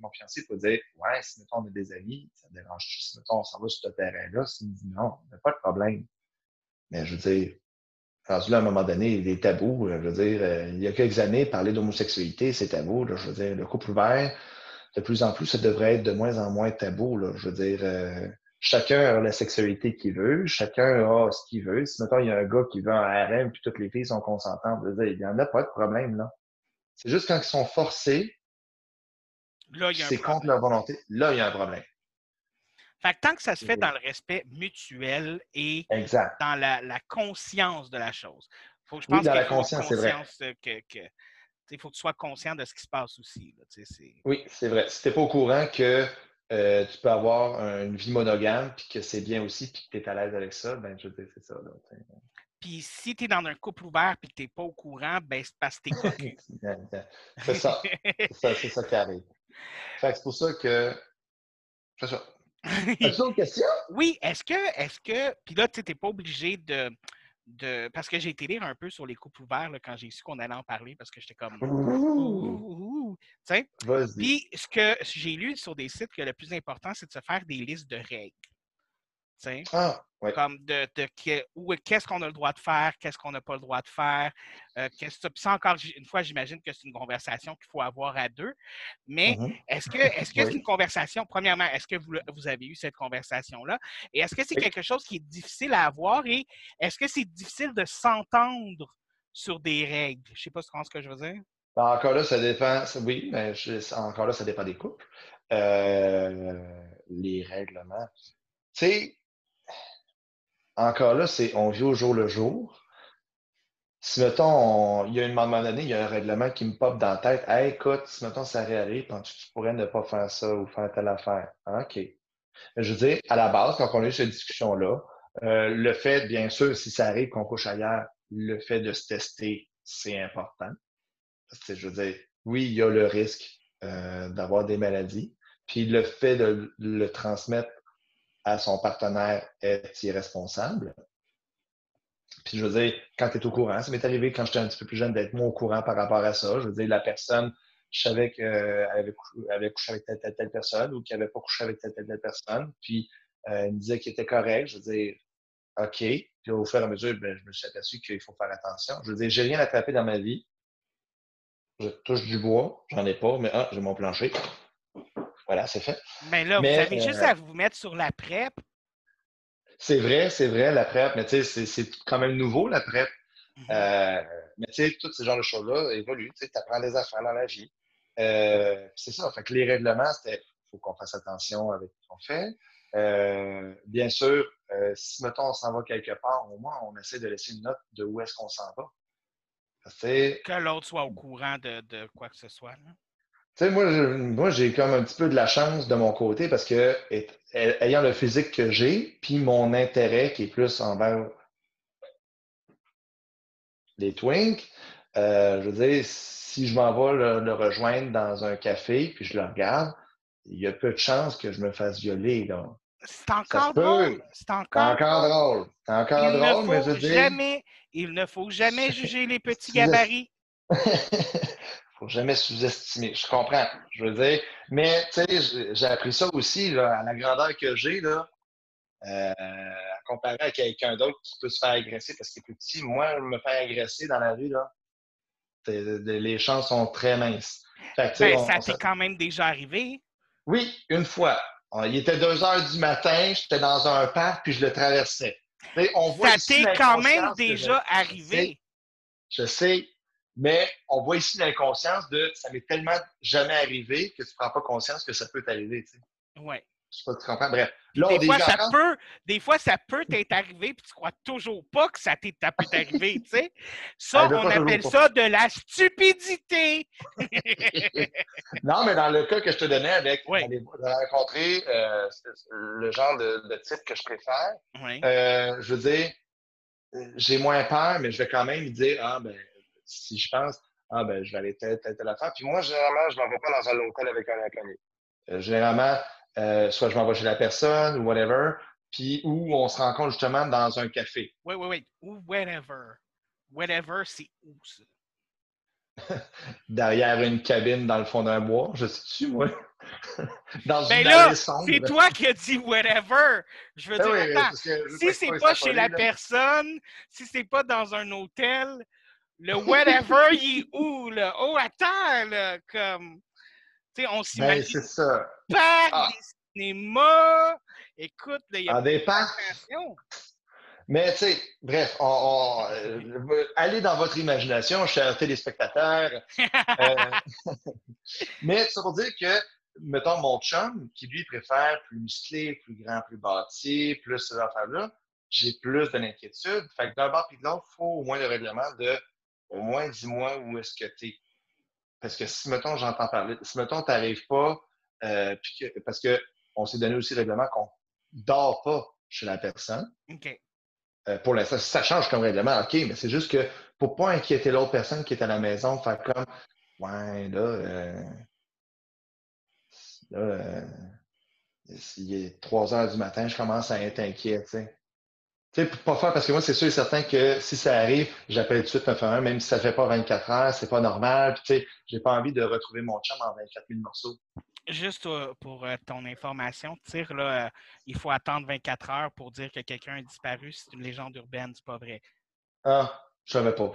mon fiancé pour dire Ouais, si mettons on a des amis, ça me dérange-tu si mettons on s'en va sur ce terrain-là? S'il me dit non, il n'y a pas de problème. Mais je veux dire, rendu là, à un moment donné, il a des tabous. Je veux dire, euh, il y a quelques années, parler d'homosexualité, c'est tabou. je veux dire, le couple ouvert, de plus en plus, ça devrait être de moins en moins tabou. Là, je veux dire, euh, chacun a la sexualité qu'il veut, chacun a ce qu'il veut. Si maintenant il y a un gars qui veut un RM puis toutes les filles sont consentantes, il n'y en a pas de problème, là. C'est juste quand ils sont forcés, c'est contre leur volonté, là, il y a un problème. Fait tant que ça se fait dans le respect mutuel et dans la, conscience de la chose. Faut, je pense oui, dans la conscience, c'est vrai. il faut que tu sois conscient de ce qui se passe aussi. oui, c'est vrai. Si tu n'es pas au courant que euh, tu peux avoir une vie monogame, puis que c'est bien aussi, puis que tu es à l'aise avec ça, ben je veux c'est ça. puis si tu es dans un couple ouvert et que tu n'es pas au courant, ben c'est parce que tu c'est ça. c'est ça, qui arrive. c'est pour ça que. C'est ça. As-tu une question? Oui, est-ce que, est-ce que, puis là, tu n'es pas obligé de, de, parce que j'ai été lire un peu sur les couples ouverts quand j'ai su qu'on allait en parler, parce que j'étais comme, Puis ce que j'ai lu sur des sites que le plus important, c'est de se faire des listes de règles. Ah, Comme de, qu'est-ce qu'on a le droit de faire, qu'est-ce qu'on n'a pas le droit de faire. Euh, ça, encore, une fois, j'imagine que c'est une conversation qu'il faut avoir à deux. Mais mm-hmm. est-ce que est-ce que c'est une conversation, premièrement, est-ce que vous, vous, avez eu cette conversation-là? Et est-ce que c'est quelque chose qui est difficile à avoir et est-ce que c'est difficile de s'entendre sur des règles? Je ne sais pas ce que je veux dire. Ben, encore là, ça dépend. Oui, mais encore là, ça dépend des couples. Euh, les règlements. Tu sais, encore là, c'est on vit au jour le jour. Si, mettons, il y a une moment donné, il y a un règlement qui me pop dans la tête. Hey, écoute, si, mettons, ça réarrive, tu pourrais ne pas faire ça ou faire telle affaire? Ah, OK. Je veux dire, à la base, quand on a eu cette discussion-là, euh, le fait, bien sûr, si ça arrive qu'on couche ailleurs, le fait de se tester, c'est important. Je veux dire, oui, il y a le risque euh, d'avoir des maladies. Puis le fait de le transmettre à son partenaire est irresponsable. Puis je veux dire, quand tu es au courant, ça m'est arrivé quand j'étais un petit peu plus jeune d'être moins au courant par rapport à ça. Je veux dire, la personne, je savais qu'elle avait, couché avec telle, personne ou qu'elle n'avait pas couché avec telle personne. Puis euh, elle me disait qu'il était correct. Je veux dire, OK. Puis au fur et à mesure, ben, je me suis aperçu qu'il faut faire attention. Je veux dire, j'ai rien attrapé dans ma vie. Je touche du bois, j'en ai pas, mais ah, j'ai mon plancher. Voilà, c'est fait. Mais là, vous avez juste euh, à vous mettre sur la PrEP. C'est vrai, c'est vrai, la PrEP, mais tu sais, c'est quand même nouveau, la PrEP. Mhm. Euh, mais tu sais, tous ces genres de choses-là évoluent. Tu apprends des affaires dans la vie. Euh, c'est ça. Fait que les règlements, c'était il faut qu'on fasse attention avec ce qu'on fait. bien sûr, si, mettons, on s'en va quelque part, au moins, on essaie de laisser une note de où est-ce qu'on s'en va. Que l'autre soit au courant de, de, quoi que ce soit. Là. Tu sais, moi, moi j'ai comme un petit peu de la chance de mon côté parce que, ayant le physique que j'ai, puis mon intérêt qui est plus envers les twinks, euh, je veux dire, si je m'en vais le, rejoindre dans un café puis je le regarde, il y a peu de chances que je me fasse violer. C'est encore drôle. C'est encore, drôle. C'est encore drôle, mais je veux jamais, Il ne faut jamais juger les petits gabarits. faut jamais sous-estimer. Je comprends, je veux dire. Mais, tu sais, j'ai appris ça aussi, là, à la grandeur que j'ai, là, euh, comparé à quelqu'un d'autre qui peut se faire agresser parce qu'il est plus petit. Moi, me faire agresser dans la rue, là, les chances sont très minces. ben, ça t'est quand même déjà arrivé? Oui, une fois. Il était 2 heures du matin, j'étais dans un parc, puis je le traversais. On voit ça t'est quand même déjà arrivé. Je sais, Mais on voit ici l'inconscience de ça m'est tellement jamais arrivé que tu ne prends pas conscience que ça peut t'arriver. Tu sais. Ouais. Je sais pas si tu comprends. Bref. Là, des, fois, ça peut, des fois, ça peut t'être arrivé, puis tu crois toujours pas que ça t'est peut arrivé, tu sais. Ça, on appelle ça de la stupidité. non, mais dans le cas que je te donnais avec oui. rencontrer euh, le genre de, type que je préfère, euh, je veux dire, j'ai moins peur, mais je vais quand même dire, ah, ben, si je pense, ah, ben, je vais aller telle, telle, telle affaire. Puis moi, généralement, je ne m'en vais pas dans un local avec un inconnu. Euh, généralement, euh, soit je m'en vais chez la personne ou whatever, puis où on se rencontre justement dans un café. Oui, oui, oui. Ou whatever. Whatever, c'est où ça? Derrière une cabine dans le fond d'un bois, je sais-tu, moi? dans ben là, c'est toi qui as dit whatever. Je veux ah dire, attends, si c'est pas chez la personne, si c'est pas dans un hôtel, le whatever, il est où, là? Oh, attends, là, comme... Tu sais, on ben, s'imagine. c'est ça. Parc ah. des cinémas. Écoute, il y a ah, des parcs? Mais, tu sais, bref, on, euh, allez dans votre imagination, chers téléspectateurs. euh, mais ça veut dire que, mettons, mon chum, qui lui préfère plus musclé, plus grand, plus bâti, plus ces affaires-là, j'ai plus de l'inquiétude. Fait que d'un bord et de l'autre, il faut au moins le règlement de au moins dis-moi où est-ce que tu es. Parce que si, mettons, j'entends parler, si, mettons, tu n'arrives pas, euh, parce qu'on s'est donné aussi le règlement qu'on ne dort pas chez la personne. OK. Euh, pour l'instant, ça change comme règlement, OK, mais c'est juste que pour ne pas inquiéter l'autre personne qui est à la maison, faire comme, ouais, là, euh, là, il est 3 heures du matin, je commence à être inquiet, tu sais. Tu sais, pas faire, parce que moi, c'est sûr et certain que si ça arrive, j'appelle tout de suite 911, même si ça fait pas 24 heures, c'est pas normal. Puis, tu sais, j'ai pas envie de retrouver mon chum en 24 000 morceaux. Juste pour euh, ton information, tire, là, euh, il faut attendre 24 heures pour dire que quelqu'un a disparu. C'est une légende urbaine, c'est pas vrai. Ah, je savais pas.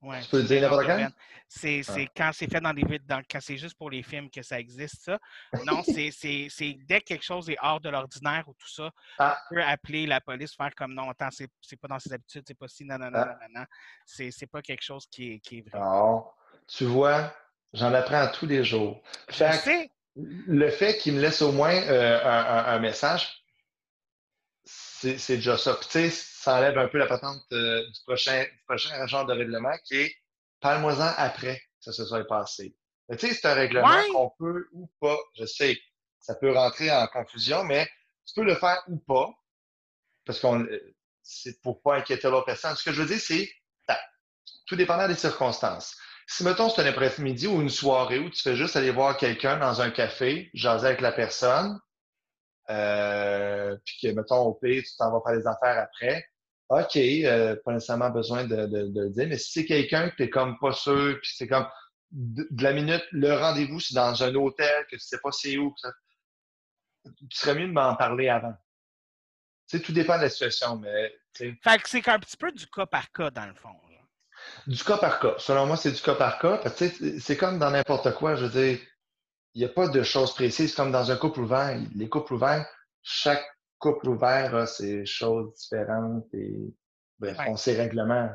Ouais, tu peux le dire n'importe quand? C'est ah. quand c'est fait dans des dans, quand c'est juste pour les films que ça existe, ça. Non, c'est dès que quelque chose est hors de l'ordinaire ou tout ça, ah. tu peux appeler la police, faire comme non, attends, c'est pas dans ses habitudes, c'est pas si, non, non, non, ah. non, non, C'est pas quelque chose qui est, qui est vrai. Non. Tu vois, j'en apprends tous les jours. Fait Le fait qu'il me laisse au moins euh, un, un, message, c'est déjà ça. tu sais, ça enlève un peu la patente euh, du, prochain, du prochain genre de règlement qui est parle-moi-en après que ça se soit passé. Tu sais, c'est un règlement qu'on peut ou pas, je sais, ça peut rentrer en confusion, mais tu peux le faire ou pas, parce qu'on euh, c'est pour pas inquiéter l'autre personne. Ce que je veux dire, c'est tout dépendant des circonstances. Si, mettons, c'est un après-midi ou une soirée où tu fais juste aller voir quelqu'un dans un café, jaser avec la personne, euh, puis que, mettons, au pire, tu t'en vas faire des affaires après. OK, euh, pas nécessairement besoin de, le dire, mais si c'est quelqu'un que tu comme pas sûr, puis c'est comme de, la minute, le rendez-vous, c'est dans un hôtel, que tu sais pas c'est où, ça, tu serais mieux de m'en parler avant. Tu sais, tout dépend de la situation, mais. Fait que c'est un petit peu du cas par cas, dans le fond. Du cas par cas. Selon moi, c'est du cas par cas. C'est comme dans n'importe quoi. Je veux dire, il n'y a pas de choses précises comme dans un couple ouvert. Les couples ouverts, chaque couple ouvert ses choses différentes et bref, on sait règlements.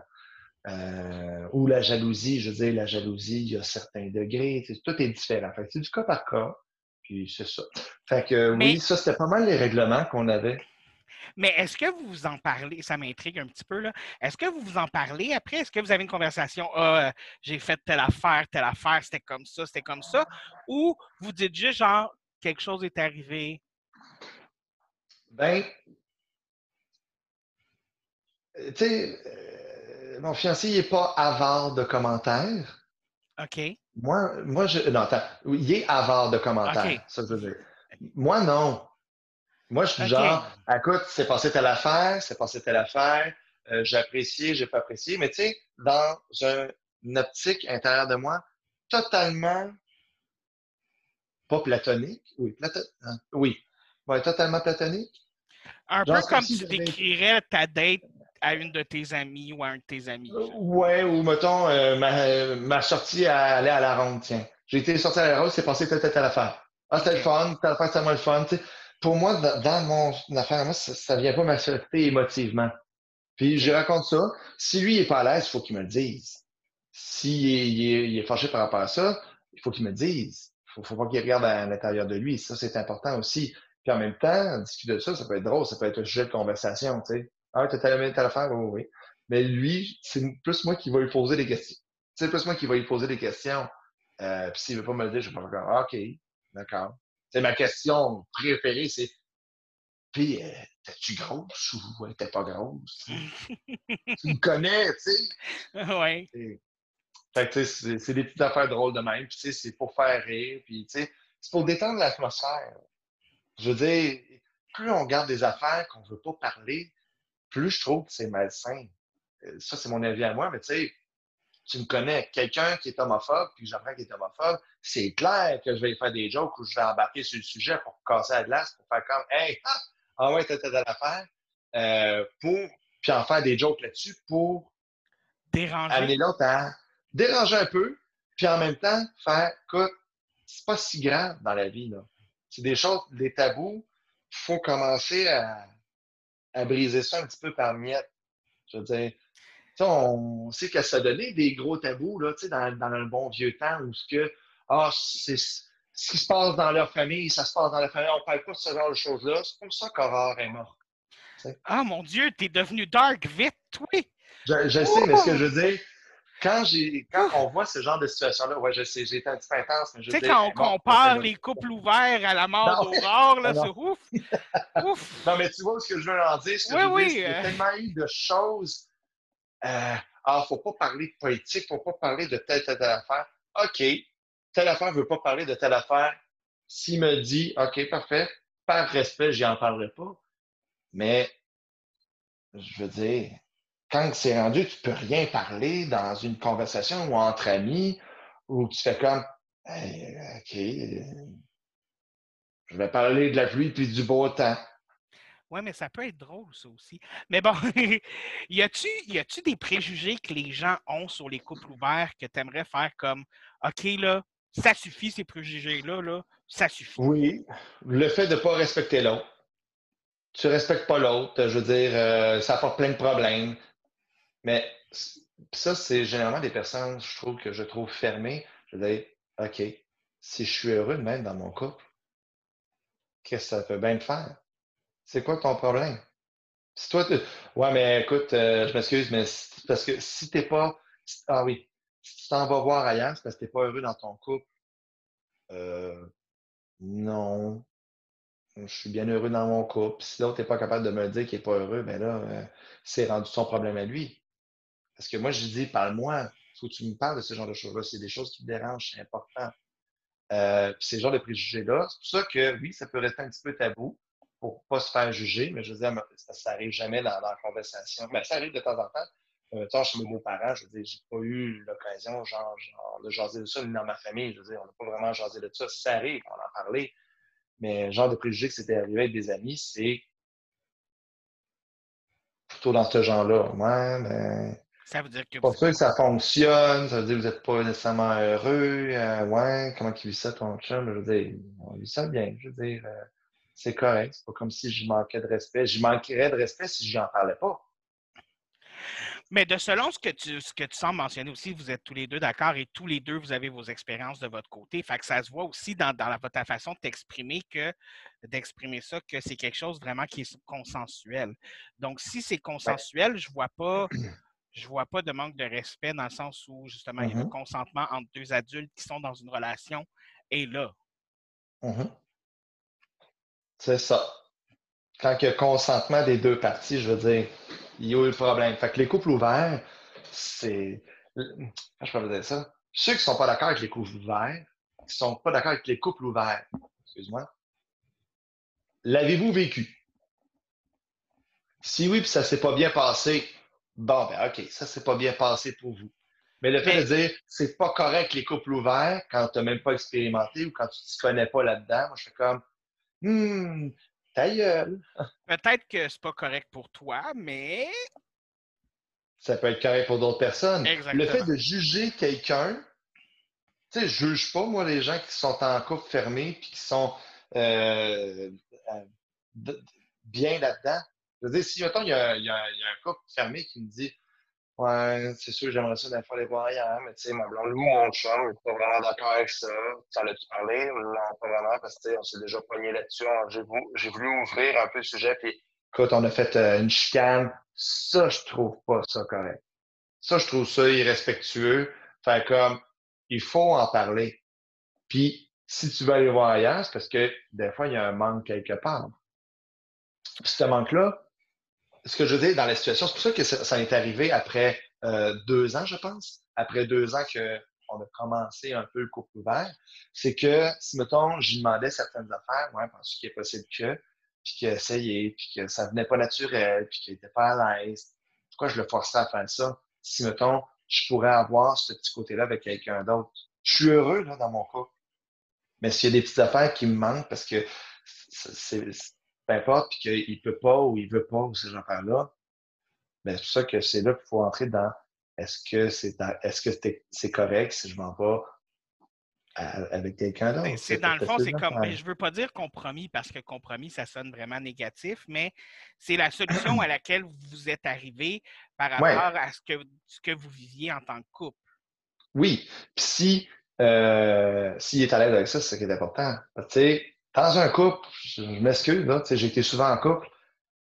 Euh, ou la jalousie, je veux dire, la jalousie, il y a certains degrés, tout est différent. Fait c'est du cas par cas, puis c'est ça. Fait que oui, ça, c'était pas mal les règlements qu'on avait. Mais est-ce que vous vous en parlez? Ça m'intrigue un petit peu. là. Est-ce que vous vous en parlez après? Est-ce que vous avez une conversation? Ah, j'ai fait telle affaire, telle affaire, c'était comme ça, c'était comme ça? Ou vous dites juste genre, quelque chose est arrivé? Ben, tu sais, euh, mon fiancé, il n'est pas avare de commentaires. OK. Moi, moi je. Non, attends. Il est avare de commentaires. Ça dire. Moi, non. Moi, je suis genre, écoute, c'est passé telle affaire, c'est passé telle affaire, euh, j'ai apprécié, j'ai pas apprécié, mais tu sais, dans une optique intérieure de moi, totalement pas platonique, oui, hein, oui, totalement platonique. Un peu comme tu décrirais ta date à une de tes amies ou à un de tes amis. Euh, ouais, ou mettons, euh, ma, sortie à aller à la ronde, tiens. J'ai été sorti à la ronde, c'est passé telle, telle, telle affaire. Ah, c'était le fun, telle affaire, c'était moins le fun, pour moi, dans, mon affaire, moi, ça ne vient pas m'affecter émotivement. Puis je raconte ça. Si lui n'est pas à l'aise, il faut qu'il me le dise. s'il est, fâché par rapport à ça, il faut qu'il me dise. Il ne faut, pas qu'il regarde à, l'intérieur de lui. Ça, c'est important aussi. Puis en même temps, discuter de ça, ça peut être drôle, ça peut être un sujet de conversation, tu sais. Ah, t'as telle, telle affaire, oui, oui. Mais lui, c'est plus moi qui va lui poser des questions. C'est plus moi qui va lui poser des questions. Euh, puis s'il ne veut pas me le dire, je vais pas faire ah, OK, d'accord. C'est ma question préférée, c'est Puis, euh, t'es-tu grosse ou t'es pas grosse? tu me connais, tu sais. Oui. Fait que, c'est des petites affaires drôles de même. Puis, c'est pour faire rire. Puis, tu sais, c'est pour détendre l'atmosphère. Je veux dire, plus on garde des affaires qu'on ne veut pas parler, plus je trouve que c'est malsain. Euh, ça, c'est mon avis à moi, mais tu sais, tu me connais, quelqu'un qui est homophobe, puis j'apprends qu'il est homophobe, c'est clair que je vais faire des jokes ou je vais embarquer sur le sujet pour casser la glace, pour faire comme Hey, ah, ah ouais, t'as telle affaire, euh, pour, puis en faire des jokes là-dessus pour déranger. amener l'autre à déranger un peu, puis en même temps faire, écoute, c'est pas si grave dans la vie, là. C'est des choses, des tabous, il faut commencer à, à briser ça un petit peu par miettes. Je veux dire, on sait que ça donnait des gros tabous là, dans, dans le bon vieux temps où ce que ah, c'est ce qui se passe dans leur famille, ça se passe dans la famille, on ne parle pas de ce genre de choses-là. C'est pour ça qu'Aurore est mort. Ah mon Dieu, t'es devenu dark vite, oui! Je, je sais, mais ce que je veux dire, quand, quand on voit ce genre de situation-là, ouais, je sais, j'ai été un petit peu intense, mais je Tu sais, quand on compare les couples ouverts à la mort d'Aurore, là, c'est ouf! ouf! Non, mais tu vois ce que je veux en dire? Ce que oui, je oui. Dire, il y a tellement eu de choses euh, ah, faut pas parler de politique, faut pas parler de telle, telle, telle affaire. OK, telle affaire ne veut pas parler de telle affaire. S'il me dit, OK, parfait, par respect, j'y en parlerai pas. Mais, je veux dire, quand c'est rendu, tu peux rien parler dans une conversation ou entre amis, où tu fais comme, OK, je vais parler de la pluie puis du beau temps. Oui, mais ça peut être drôle, ça aussi. Mais bon, y a-tu des préjugés que les gens ont sur les couples ouverts que tu aimerais faire comme OK, là, ça suffit, ces préjugés-là, là, ça suffit? Oui. Le fait de ne pas respecter l'autre. Tu ne respectes pas l'autre, je veux dire, euh, ça apporte plein de problèmes. Mais ça, c'est généralement des personnes, je trouve, que je trouve fermées. Je dire, OK, si je suis heureux de même dans mon couple, qu'est-ce que ça peut bien me faire? C'est quoi ton problème? Si toi, ouais, mais écoute, euh, je m'excuse, mais parce que si t'es pas. Ah oui, si tu t'en vas voir ailleurs, c'est parce que t'es pas heureux dans ton couple. Euh, non. Je suis bien heureux dans mon couple. Si l'autre n'est pas capable de me dire qu'il n'est pas heureux, ben là, euh, c'est rendu son problème à lui. Parce que moi, je dis, parle-moi. Il faut que tu me parles de ce genre de choses-là. C'est des choses qui me dérangent, c'est important. Euh, ces genres de préjugés-là. C'est pour ça que oui, ça peut rester un petit peu tabou pour ne pas se faire juger, mais je veux dire, ça n'arrive jamais dans, la conversation. Mais ça arrive de temps en temps. Euh, chez mes beaux-parents, je veux dire, j'ai pas eu l'occasion, genre, genre, de jaser de ça, ni dans ma famille. Je veux dire, on n'a pas vraiment jasé de ça. Ça arrive, on en parlait. Mais le genre de préjugé que c'était arrivé avec des amis, c'est plutôt dans ce genre-là. Ouais, mais. Ça veut dire que. Pas sûr que ça fonctionne, ça veut dire que vous n'êtes pas nécessairement heureux. Euh, ouais, comment tu vis ça, ton chum? Je veux dire, on vit ça bien. Je veux dire, euh, c'est correct. C'est pas comme si je manquais de respect. Je manquerais de respect si je n'en parlais pas. Mais de selon ce que tu ce que tu sembles mentionner aussi, vous êtes tous les deux d'accord et tous les deux, vous avez vos expériences de votre côté. Fait que ça se voit aussi dans, dans la, votre façon de t'exprimer que d'exprimer ça, que c'est quelque chose vraiment qui est consensuel. Donc, si c'est consensuel, je vois pas. Je vois pas de manque de respect dans le sens où, justement, il y a le mm-hmm. consentement entre deux adultes qui sont dans une relation et là. Mm-hmm. C'est ça. Quand il y a consentement des deux parties, je veux dire, il y a eu le problème. Fait que les couples ouverts, c'est. je peux vous dire ça? Ceux qui ne sont pas d'accord avec les couples ouverts, qui ne sont pas d'accord avec les couples ouverts, excuse-moi, l'avez-vous vécu? Si oui, puis ça ne s'est pas bien passé, bon, ben OK, ça ne s'est pas bien passé pour vous. Mais le fait de dire c'est pas correct les couples ouverts quand tu n'as même pas expérimenté ou quand tu ne te connais pas là-dedans, moi je fais comme Hum, ta gueule. Peut-être que c'est pas correct pour toi, mais. Ça peut être correct pour d'autres personnes. Le fait de juger quelqu'un, tu sais, je juge pas, moi, les gens qui sont en couple fermé puis qui sont euh, euh, bien là-dedans. Je veux dire, si, mettons, il y, a, un couple fermé qui me dit Ouais, c'est sûr, j'aimerais ça des fois les voir ailleurs, mais tu sais, ma blonde, mon chum, n'est pas vraiment d'accord avec ça. Tu en as-tu parlé? Non, pas vraiment, parce que on s'est déjà pogné là-dessus. J'ai voulu, voulu ouvrir un peu le sujet, puis écoute, on a fait euh, une chicane. Ça, je trouve pas ça correct. Ça, je trouve ça irrespectueux. Fait comme, il faut en parler. Puis, si tu veux aller voir ailleurs, c'est parce que des fois, il y a un manque quelque part. Puis ce manque-là, ce que je veux dire dans la situation, c'est pour ça que ça, ça est arrivé après euh, deux ans, je pense. Après deux ans qu'on a commencé un peu le couple ouvert, c'est que si, mettons, j'y demandais certaines affaires, ouais, parce qu'il est possible que, puis qu'il a essayé, puis que ça venait pas naturel, puis qu'il n'était pas à l'aise, pourquoi je le forçais à faire ça? Si, mettons, je pourrais avoir ce petit côté-là avec quelqu'un d'autre. Je suis heureux là, dans mon couple. Mais s'il y a des petites affaires qui me manquent parce que c'est peu importe, puis qu'il ne peut pas ou il ne veut pas ou ces affaires-là, ben, c'est pour ça que c'est là qu'il faut entrer dans est-ce que c'est est-ce que c'est correct si je m'en vais avec quelqu'un d'autre? Ben, c'est dans le fond, c'est comme, je ne veux pas dire compromis parce que compromis, ça sonne vraiment négatif, mais c'est la solution à laquelle vous êtes arrivé par rapport à ce que, ce que vous viviez en tant que couple. Oui. Puis si euh, s'il est à l'aise avec ça, c'est ce qui est important. Tu sais, dans un couple, je m'excuse, j'ai été souvent en couple,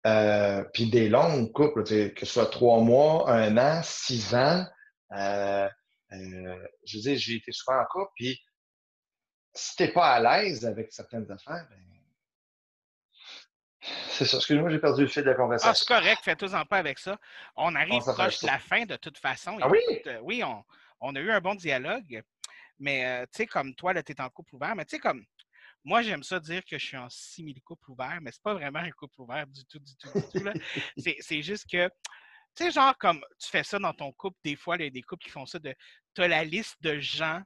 euh, puis des longs couples, que ce soit trois mois, un an, six ans. Euh, euh, je veux dire, j'ai été souvent en couple, puis si t'es pas à l'aise avec certaines affaires, ben, c'est ça. Excuse-moi, j'ai perdu le fil de la conversation. Ah, c'est correct, fais-toi en pas avec ça. On arrive proche de la fin de toute façon. Ah oui? oui, on, on, a eu un bon dialogue, mais tu sais, comme toi, là, tu es en couple ouvert, mais tu sais, comme moi, j'aime ça dire que je suis en simili-couple ouvert, mais c'est pas vraiment un couple ouvert du tout, du tout, du tout. c'est juste que, tu sais, genre, comme tu fais ça dans ton couple, des fois, il y a des couples qui font ça de. Tu as la liste de gens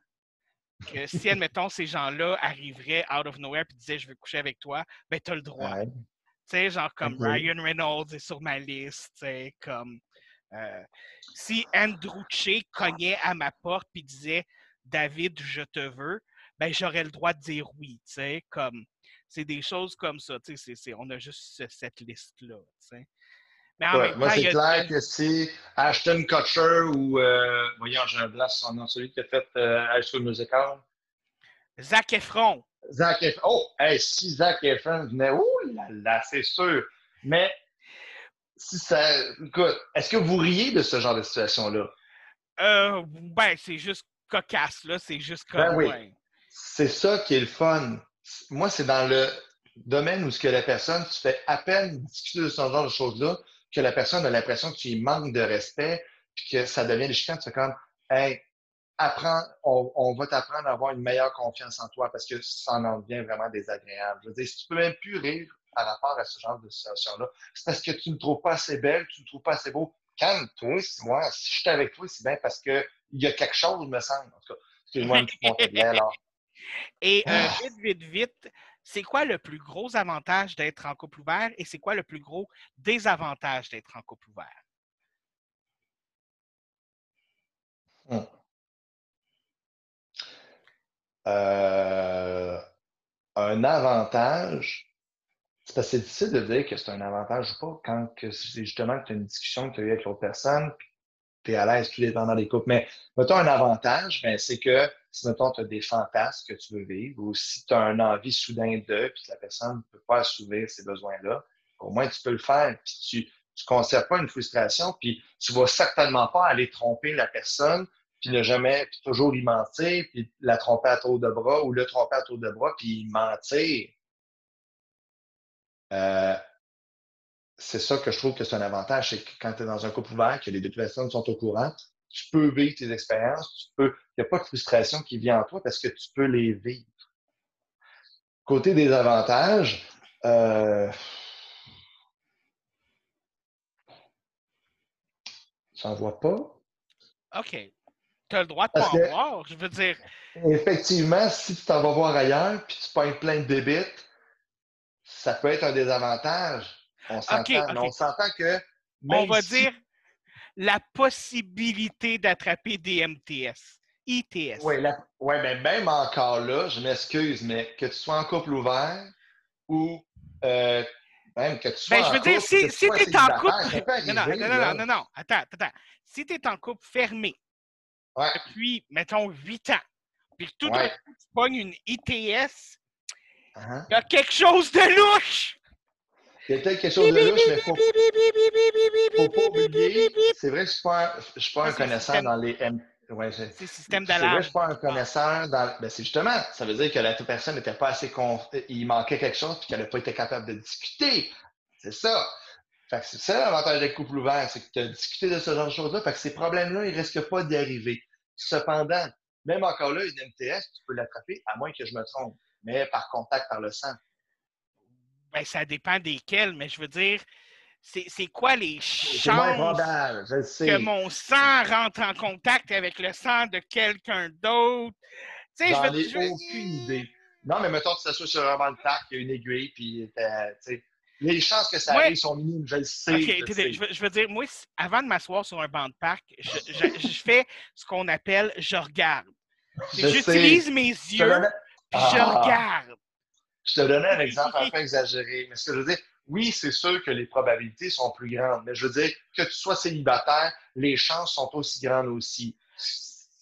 que si, admettons, ces gens-là arriveraient out of nowhere et disaient je veux coucher avec toi, ben, tu as le droit. Tu sais, genre comme Ryan Reynolds est sur ma liste, tu sais, comme. Euh, si Andrew Che cognait à ma porte et disait David, je te veux, ben j'aurais le droit de dire oui, tu sais, comme c'est des choses comme ça, tu sais, on a juste cette liste-là, tu sais. Mais en même moi, c'est clair que si Ashton Kutcher ou, euh, voyons, j'ai un blanc son nom, celui qui a fait euh, High School Musical. Zac Efron. Zac Efron. Oh, hey, si Zac Efron venait, oh là là, c'est sûr. Mais si ça. Écoute, est-ce que vous riez de ce genre de situation-là? Euh, ben, c'est juste cocasse, là. C'est juste ben comme. Ben oui. C'est ça qui est le fun. Moi, c'est dans le domaine où ce que la personne, tu fais à peine discuter de ce genre de choses-là, que la personne a l'impression que tu manques de respect, puis que ça devient des chicanes. Tu fais comme, hey, apprends, on, va t'apprendre à avoir une meilleure confiance en toi parce que ça en devient vraiment désagréable. Je veux dire, si tu peux même plus rire par rapport à ce genre de situation-là, c'est parce que tu ne trouves pas assez belle, tu ne trouves pas assez beau. Calme-toi, moi, si je suis avec toi, c'est bien parce qu'il y a quelque chose, me semble. En tout cas, alors. Et euh, ah! vite, vite, vite, c'est quoi le plus gros avantage d'être en couple ouvert et c'est quoi le plus gros désavantage d'être en couple ouvert? Hmm. Euh, un avantage, c'est parce que c'est difficile de dire que c'est un avantage ou pas quand c'est justement que tu as une discussion que tu as eue avec l'autre personne, puis tu es à l'aise, tout dépendant des couples. Mais mettons un avantage, ben, c'est que si, mettons, tu as des fantasmes que tu veux vivre ou si tu as un envie soudain d'eux puis que la personne ne peut pas assouvir ces besoins-là, au moins tu peux le faire. Puis tu ne conserves pas une frustration, puis tu vas certainement pas aller tromper la personne, puis ne jamais, puis toujours y mentir, puis la tromper à tour de bras ou le tromper à tour de bras, puis mentir. Euh, c'est ça que je trouve que c'est un avantage, c'est que quand tu es dans un couple ouvert, que les deux personnes sont au courant, tu peux vivre tes expériences, tu peux, il n'y a pas de frustration qui vient en toi parce que tu peux les vivre. Côté des avantages, euh, j'en vois pas. OK. Tu as le droit de pas en voir, je veux dire. Effectivement, si tu t'en vas voir ailleurs puis tu payes plein de débites, ça peut être un désavantage. On s'entend, on s'entend que. On va dire la possibilité d'attraper des MTS. ITS. Oui, ouais, mais même encore là, je m'excuse, mais que tu sois en couple ouvert ou euh, Même que tu sois Ben, je en veux dire, couple, si, tu si tu es en couple. Non, non, non, non, non, non, attends, attends. Si tu es en couple fermé Ouais, depuis, mettons, 8 ans, puis que tout d'un ouais. coup, tu pognes une ITS, Uh-huh. il y a quelque chose de louche! Il y a peut-être quelque chose de louche, mais faut, faut pas oublier. C'est vrai que je suis pas je suis pas un connaisseur dans les M. Ouais, C'est le système C'est vrai, d'alarme. je suis pas un connaisseur dans. Ben, c'est justement, ça veut dire que la personne n'était pas assez conf... Il manquait quelque chose puis qu'elle n'a pas été capable de discuter. C'est ça. Fait que c'est ça l'avantage des couples ouverts, c'est que tu as discuté de ce genre de choses-là. Fait que ces problèmes-là, ils risquent pas d'y arriver. Cependant, même encore là, une MTS, tu peux l'attraper, à moins que je me trompe, mais par contact par le sang. Ben, ça dépend desquels, mais je veux dire, c'est quoi les chances que mon sang rentre en contact avec le sang de quelqu'un d'autre? Tu sais, je veux veux- aucune idée. Non, mais mettons que ça soit sur un banc de parc, il y a une aiguille, puis sais, les chances que ça Ouais. arrive sont minimes, je le sais. Je sais. je, veux, je veux dire, moi, avant de m'asseoir sur un banc de parc, je, je- je fais ce qu'on appelle je regarde. J'utilise mes yeux, puis je Ah. regarde. Je te donnais un exemple un peu exagéré, mais ce que je veux dire, oui, c'est sûr que les probabilités sont plus grandes, mais je veux dire, que tu sois célibataire, les chances sont aussi grandes aussi.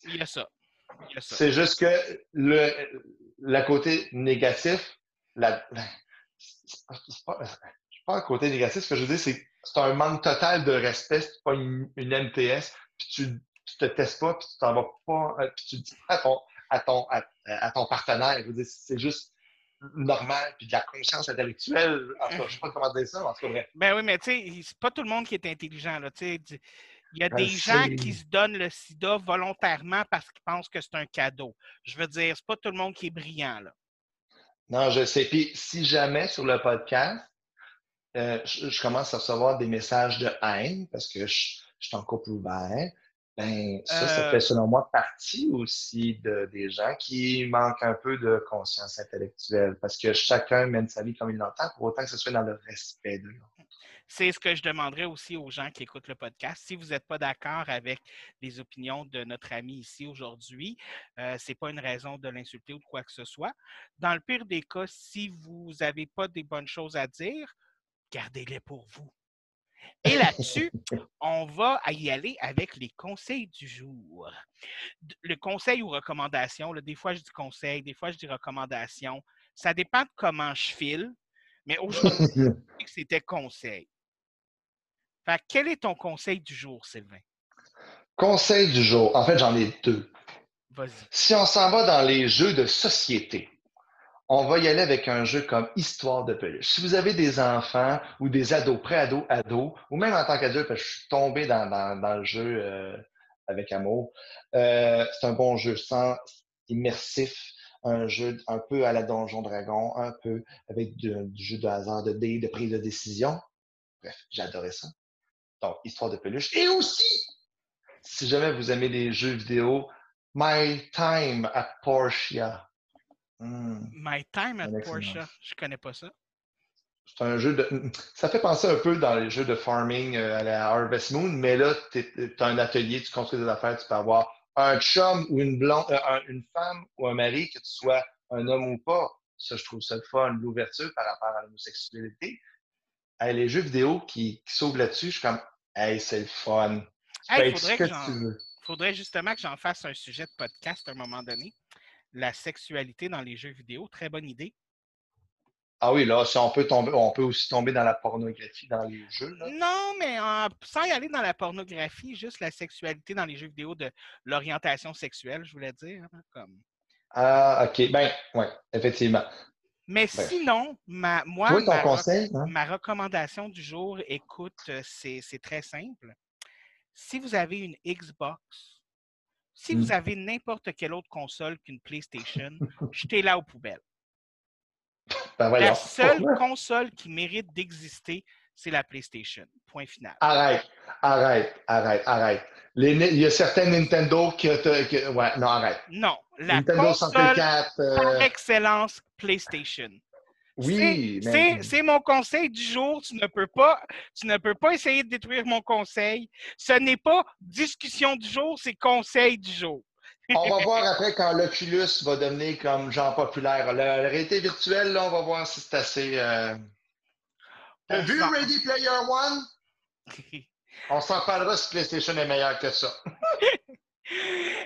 Il y a ça. Ça. C'est juste que le, côté négatif, la, la- c'est pas, pas- un côté négatif, ce que je veux dire, c'est que c'est un manque total de respect si tu pas une, une MTS, puis tu, tu te testes pas, puis tu t'en vas pas, euh, puis tu dis pas à ton, à ton, à, à ton partenaire. Je veux dire, c'est juste normal, puis de la conscience intellectuelle. En tout cas, je sais pas comment dire ça, mais en tout cas, bref. Ben oui, mais tu sais, c'est pas tout le monde qui est intelligent. Là, tu sais. Du- Il y a Je des gens qui se donnent le sida volontairement parce qu'ils pensent que c'est un cadeau. Je veux dire, c'est pas tout le monde qui est brillant. Là. Non, je sais. Puis si jamais sur le podcast, euh, je, je commence à recevoir des messages de haine parce que je, je suis en couple ouvert, ben ça, ça Euh. fait selon moi partie aussi de, des gens qui manquent un peu de conscience intellectuelle parce que chacun mène sa vie comme il l'entend, pour autant que ce soit dans le respect de l'autre. C'est ce que je demanderais aussi aux gens qui écoutent le podcast. Si vous n'êtes pas d'accord avec les opinions de notre ami ici aujourd'hui, euh, ce n'est pas une raison de l'insulter ou de quoi que ce soit. Dans le pire des cas, si vous n'avez pas des bonnes choses à dire, gardez-les pour vous. Et là-dessus, on va y aller avec les conseils du jour. Le conseil ou recommandation, là, des fois je dis conseil, des fois je dis recommandation. Ça dépend de comment je file, mais aujourd'hui, c'était conseil. Fait quel est ton conseil du jour, Sylvain? Conseil du jour. En fait, j'en ai deux. Vas-y. Si on s'en va dans les jeux de société, on va y aller avec un jeu comme Histoire de peluche. Si vous avez des enfants ou des ados, pré-ados, ados, ou même en tant qu'adulte, parce que je suis tombé dans, dans- le jeu euh, avec amour, euh, c'est un bon jeu sans immersif, un jeu un peu à la Donjon Dragon, un peu avec du, jeu de hasard, de dés, de prise de décision. Bref, adoré ça. Donc, Histoire de peluche. Et aussi, si jamais vous aimez les jeux vidéo, My Time at Portia. Hmm, My Time at. Porsche. Je connais pas ça. C'est un jeu de. Ça fait penser un peu dans les jeux de farming euh, à la Harvest Moon, mais là, tu as un atelier, tu construis des affaires, tu peux avoir un chum ou une blonde, euh, un- une femme ou un mari, que tu sois un homme ou pas. Ça, je trouve ça le fun, l'ouverture par rapport à l'homosexualité. Hey, les jeux vidéo qui, qui s'ouvrent là-dessus, je suis comme, hey, c'est le fun. Hey, faudrait que que tu veux. faudrait justement que j'en fasse un sujet de podcast à un moment donné. La sexualité dans les jeux vidéo, très bonne idée. Ah oui, là, on peut tomber, on peut aussi tomber dans la pornographie dans les jeux. Là. Non, mais sans y aller dans la pornographie, juste la sexualité dans les jeux vidéo de l'orientation sexuelle, je voulais dire. hein, Comme... Ah, OK. Ben, oui, effectivement. Mais sinon, ma, moi, ma, conseil, hein? ma recommandation du jour, écoute, euh, c'est très simple. Si vous avez une Xbox, si Mm. vous avez n'importe quelle autre console qu'une PlayStation, jetez-la aux poubelles. Ben. La seule console qui mérite d'exister, c'est la PlayStation. Point final. Arrête, arrête, arrête, arrête. Les, il y a certains Nintendo qui, que- ouais, non, arrête. Non, la Nintendo console 64, euh, par excellence PlayStation. Oui, C'est- mon conseil du jour. Tu ne peux pas, tu ne peux pas essayer de détruire mon conseil. Ce n'est pas discussion du jour, c'est conseil du jour. on va voir après quand l'Oculus va devenir comme genre populaire. La, la réalité virtuelle, là, on va voir si c'est assez. euh, T'as vu Ready Player One? On s'en parlera si PlayStation est meilleur que ça.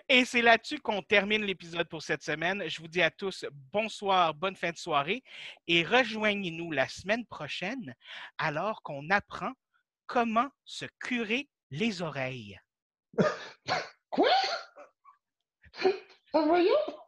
Et c'est là-dessus qu'on termine l'épisode pour cette semaine. Je vous dis à tous bonsoir, bonne fin de soirée et rejoignez-nous la semaine prochaine alors qu'on apprend comment se curer les oreilles. Quoi? Ah, voyons!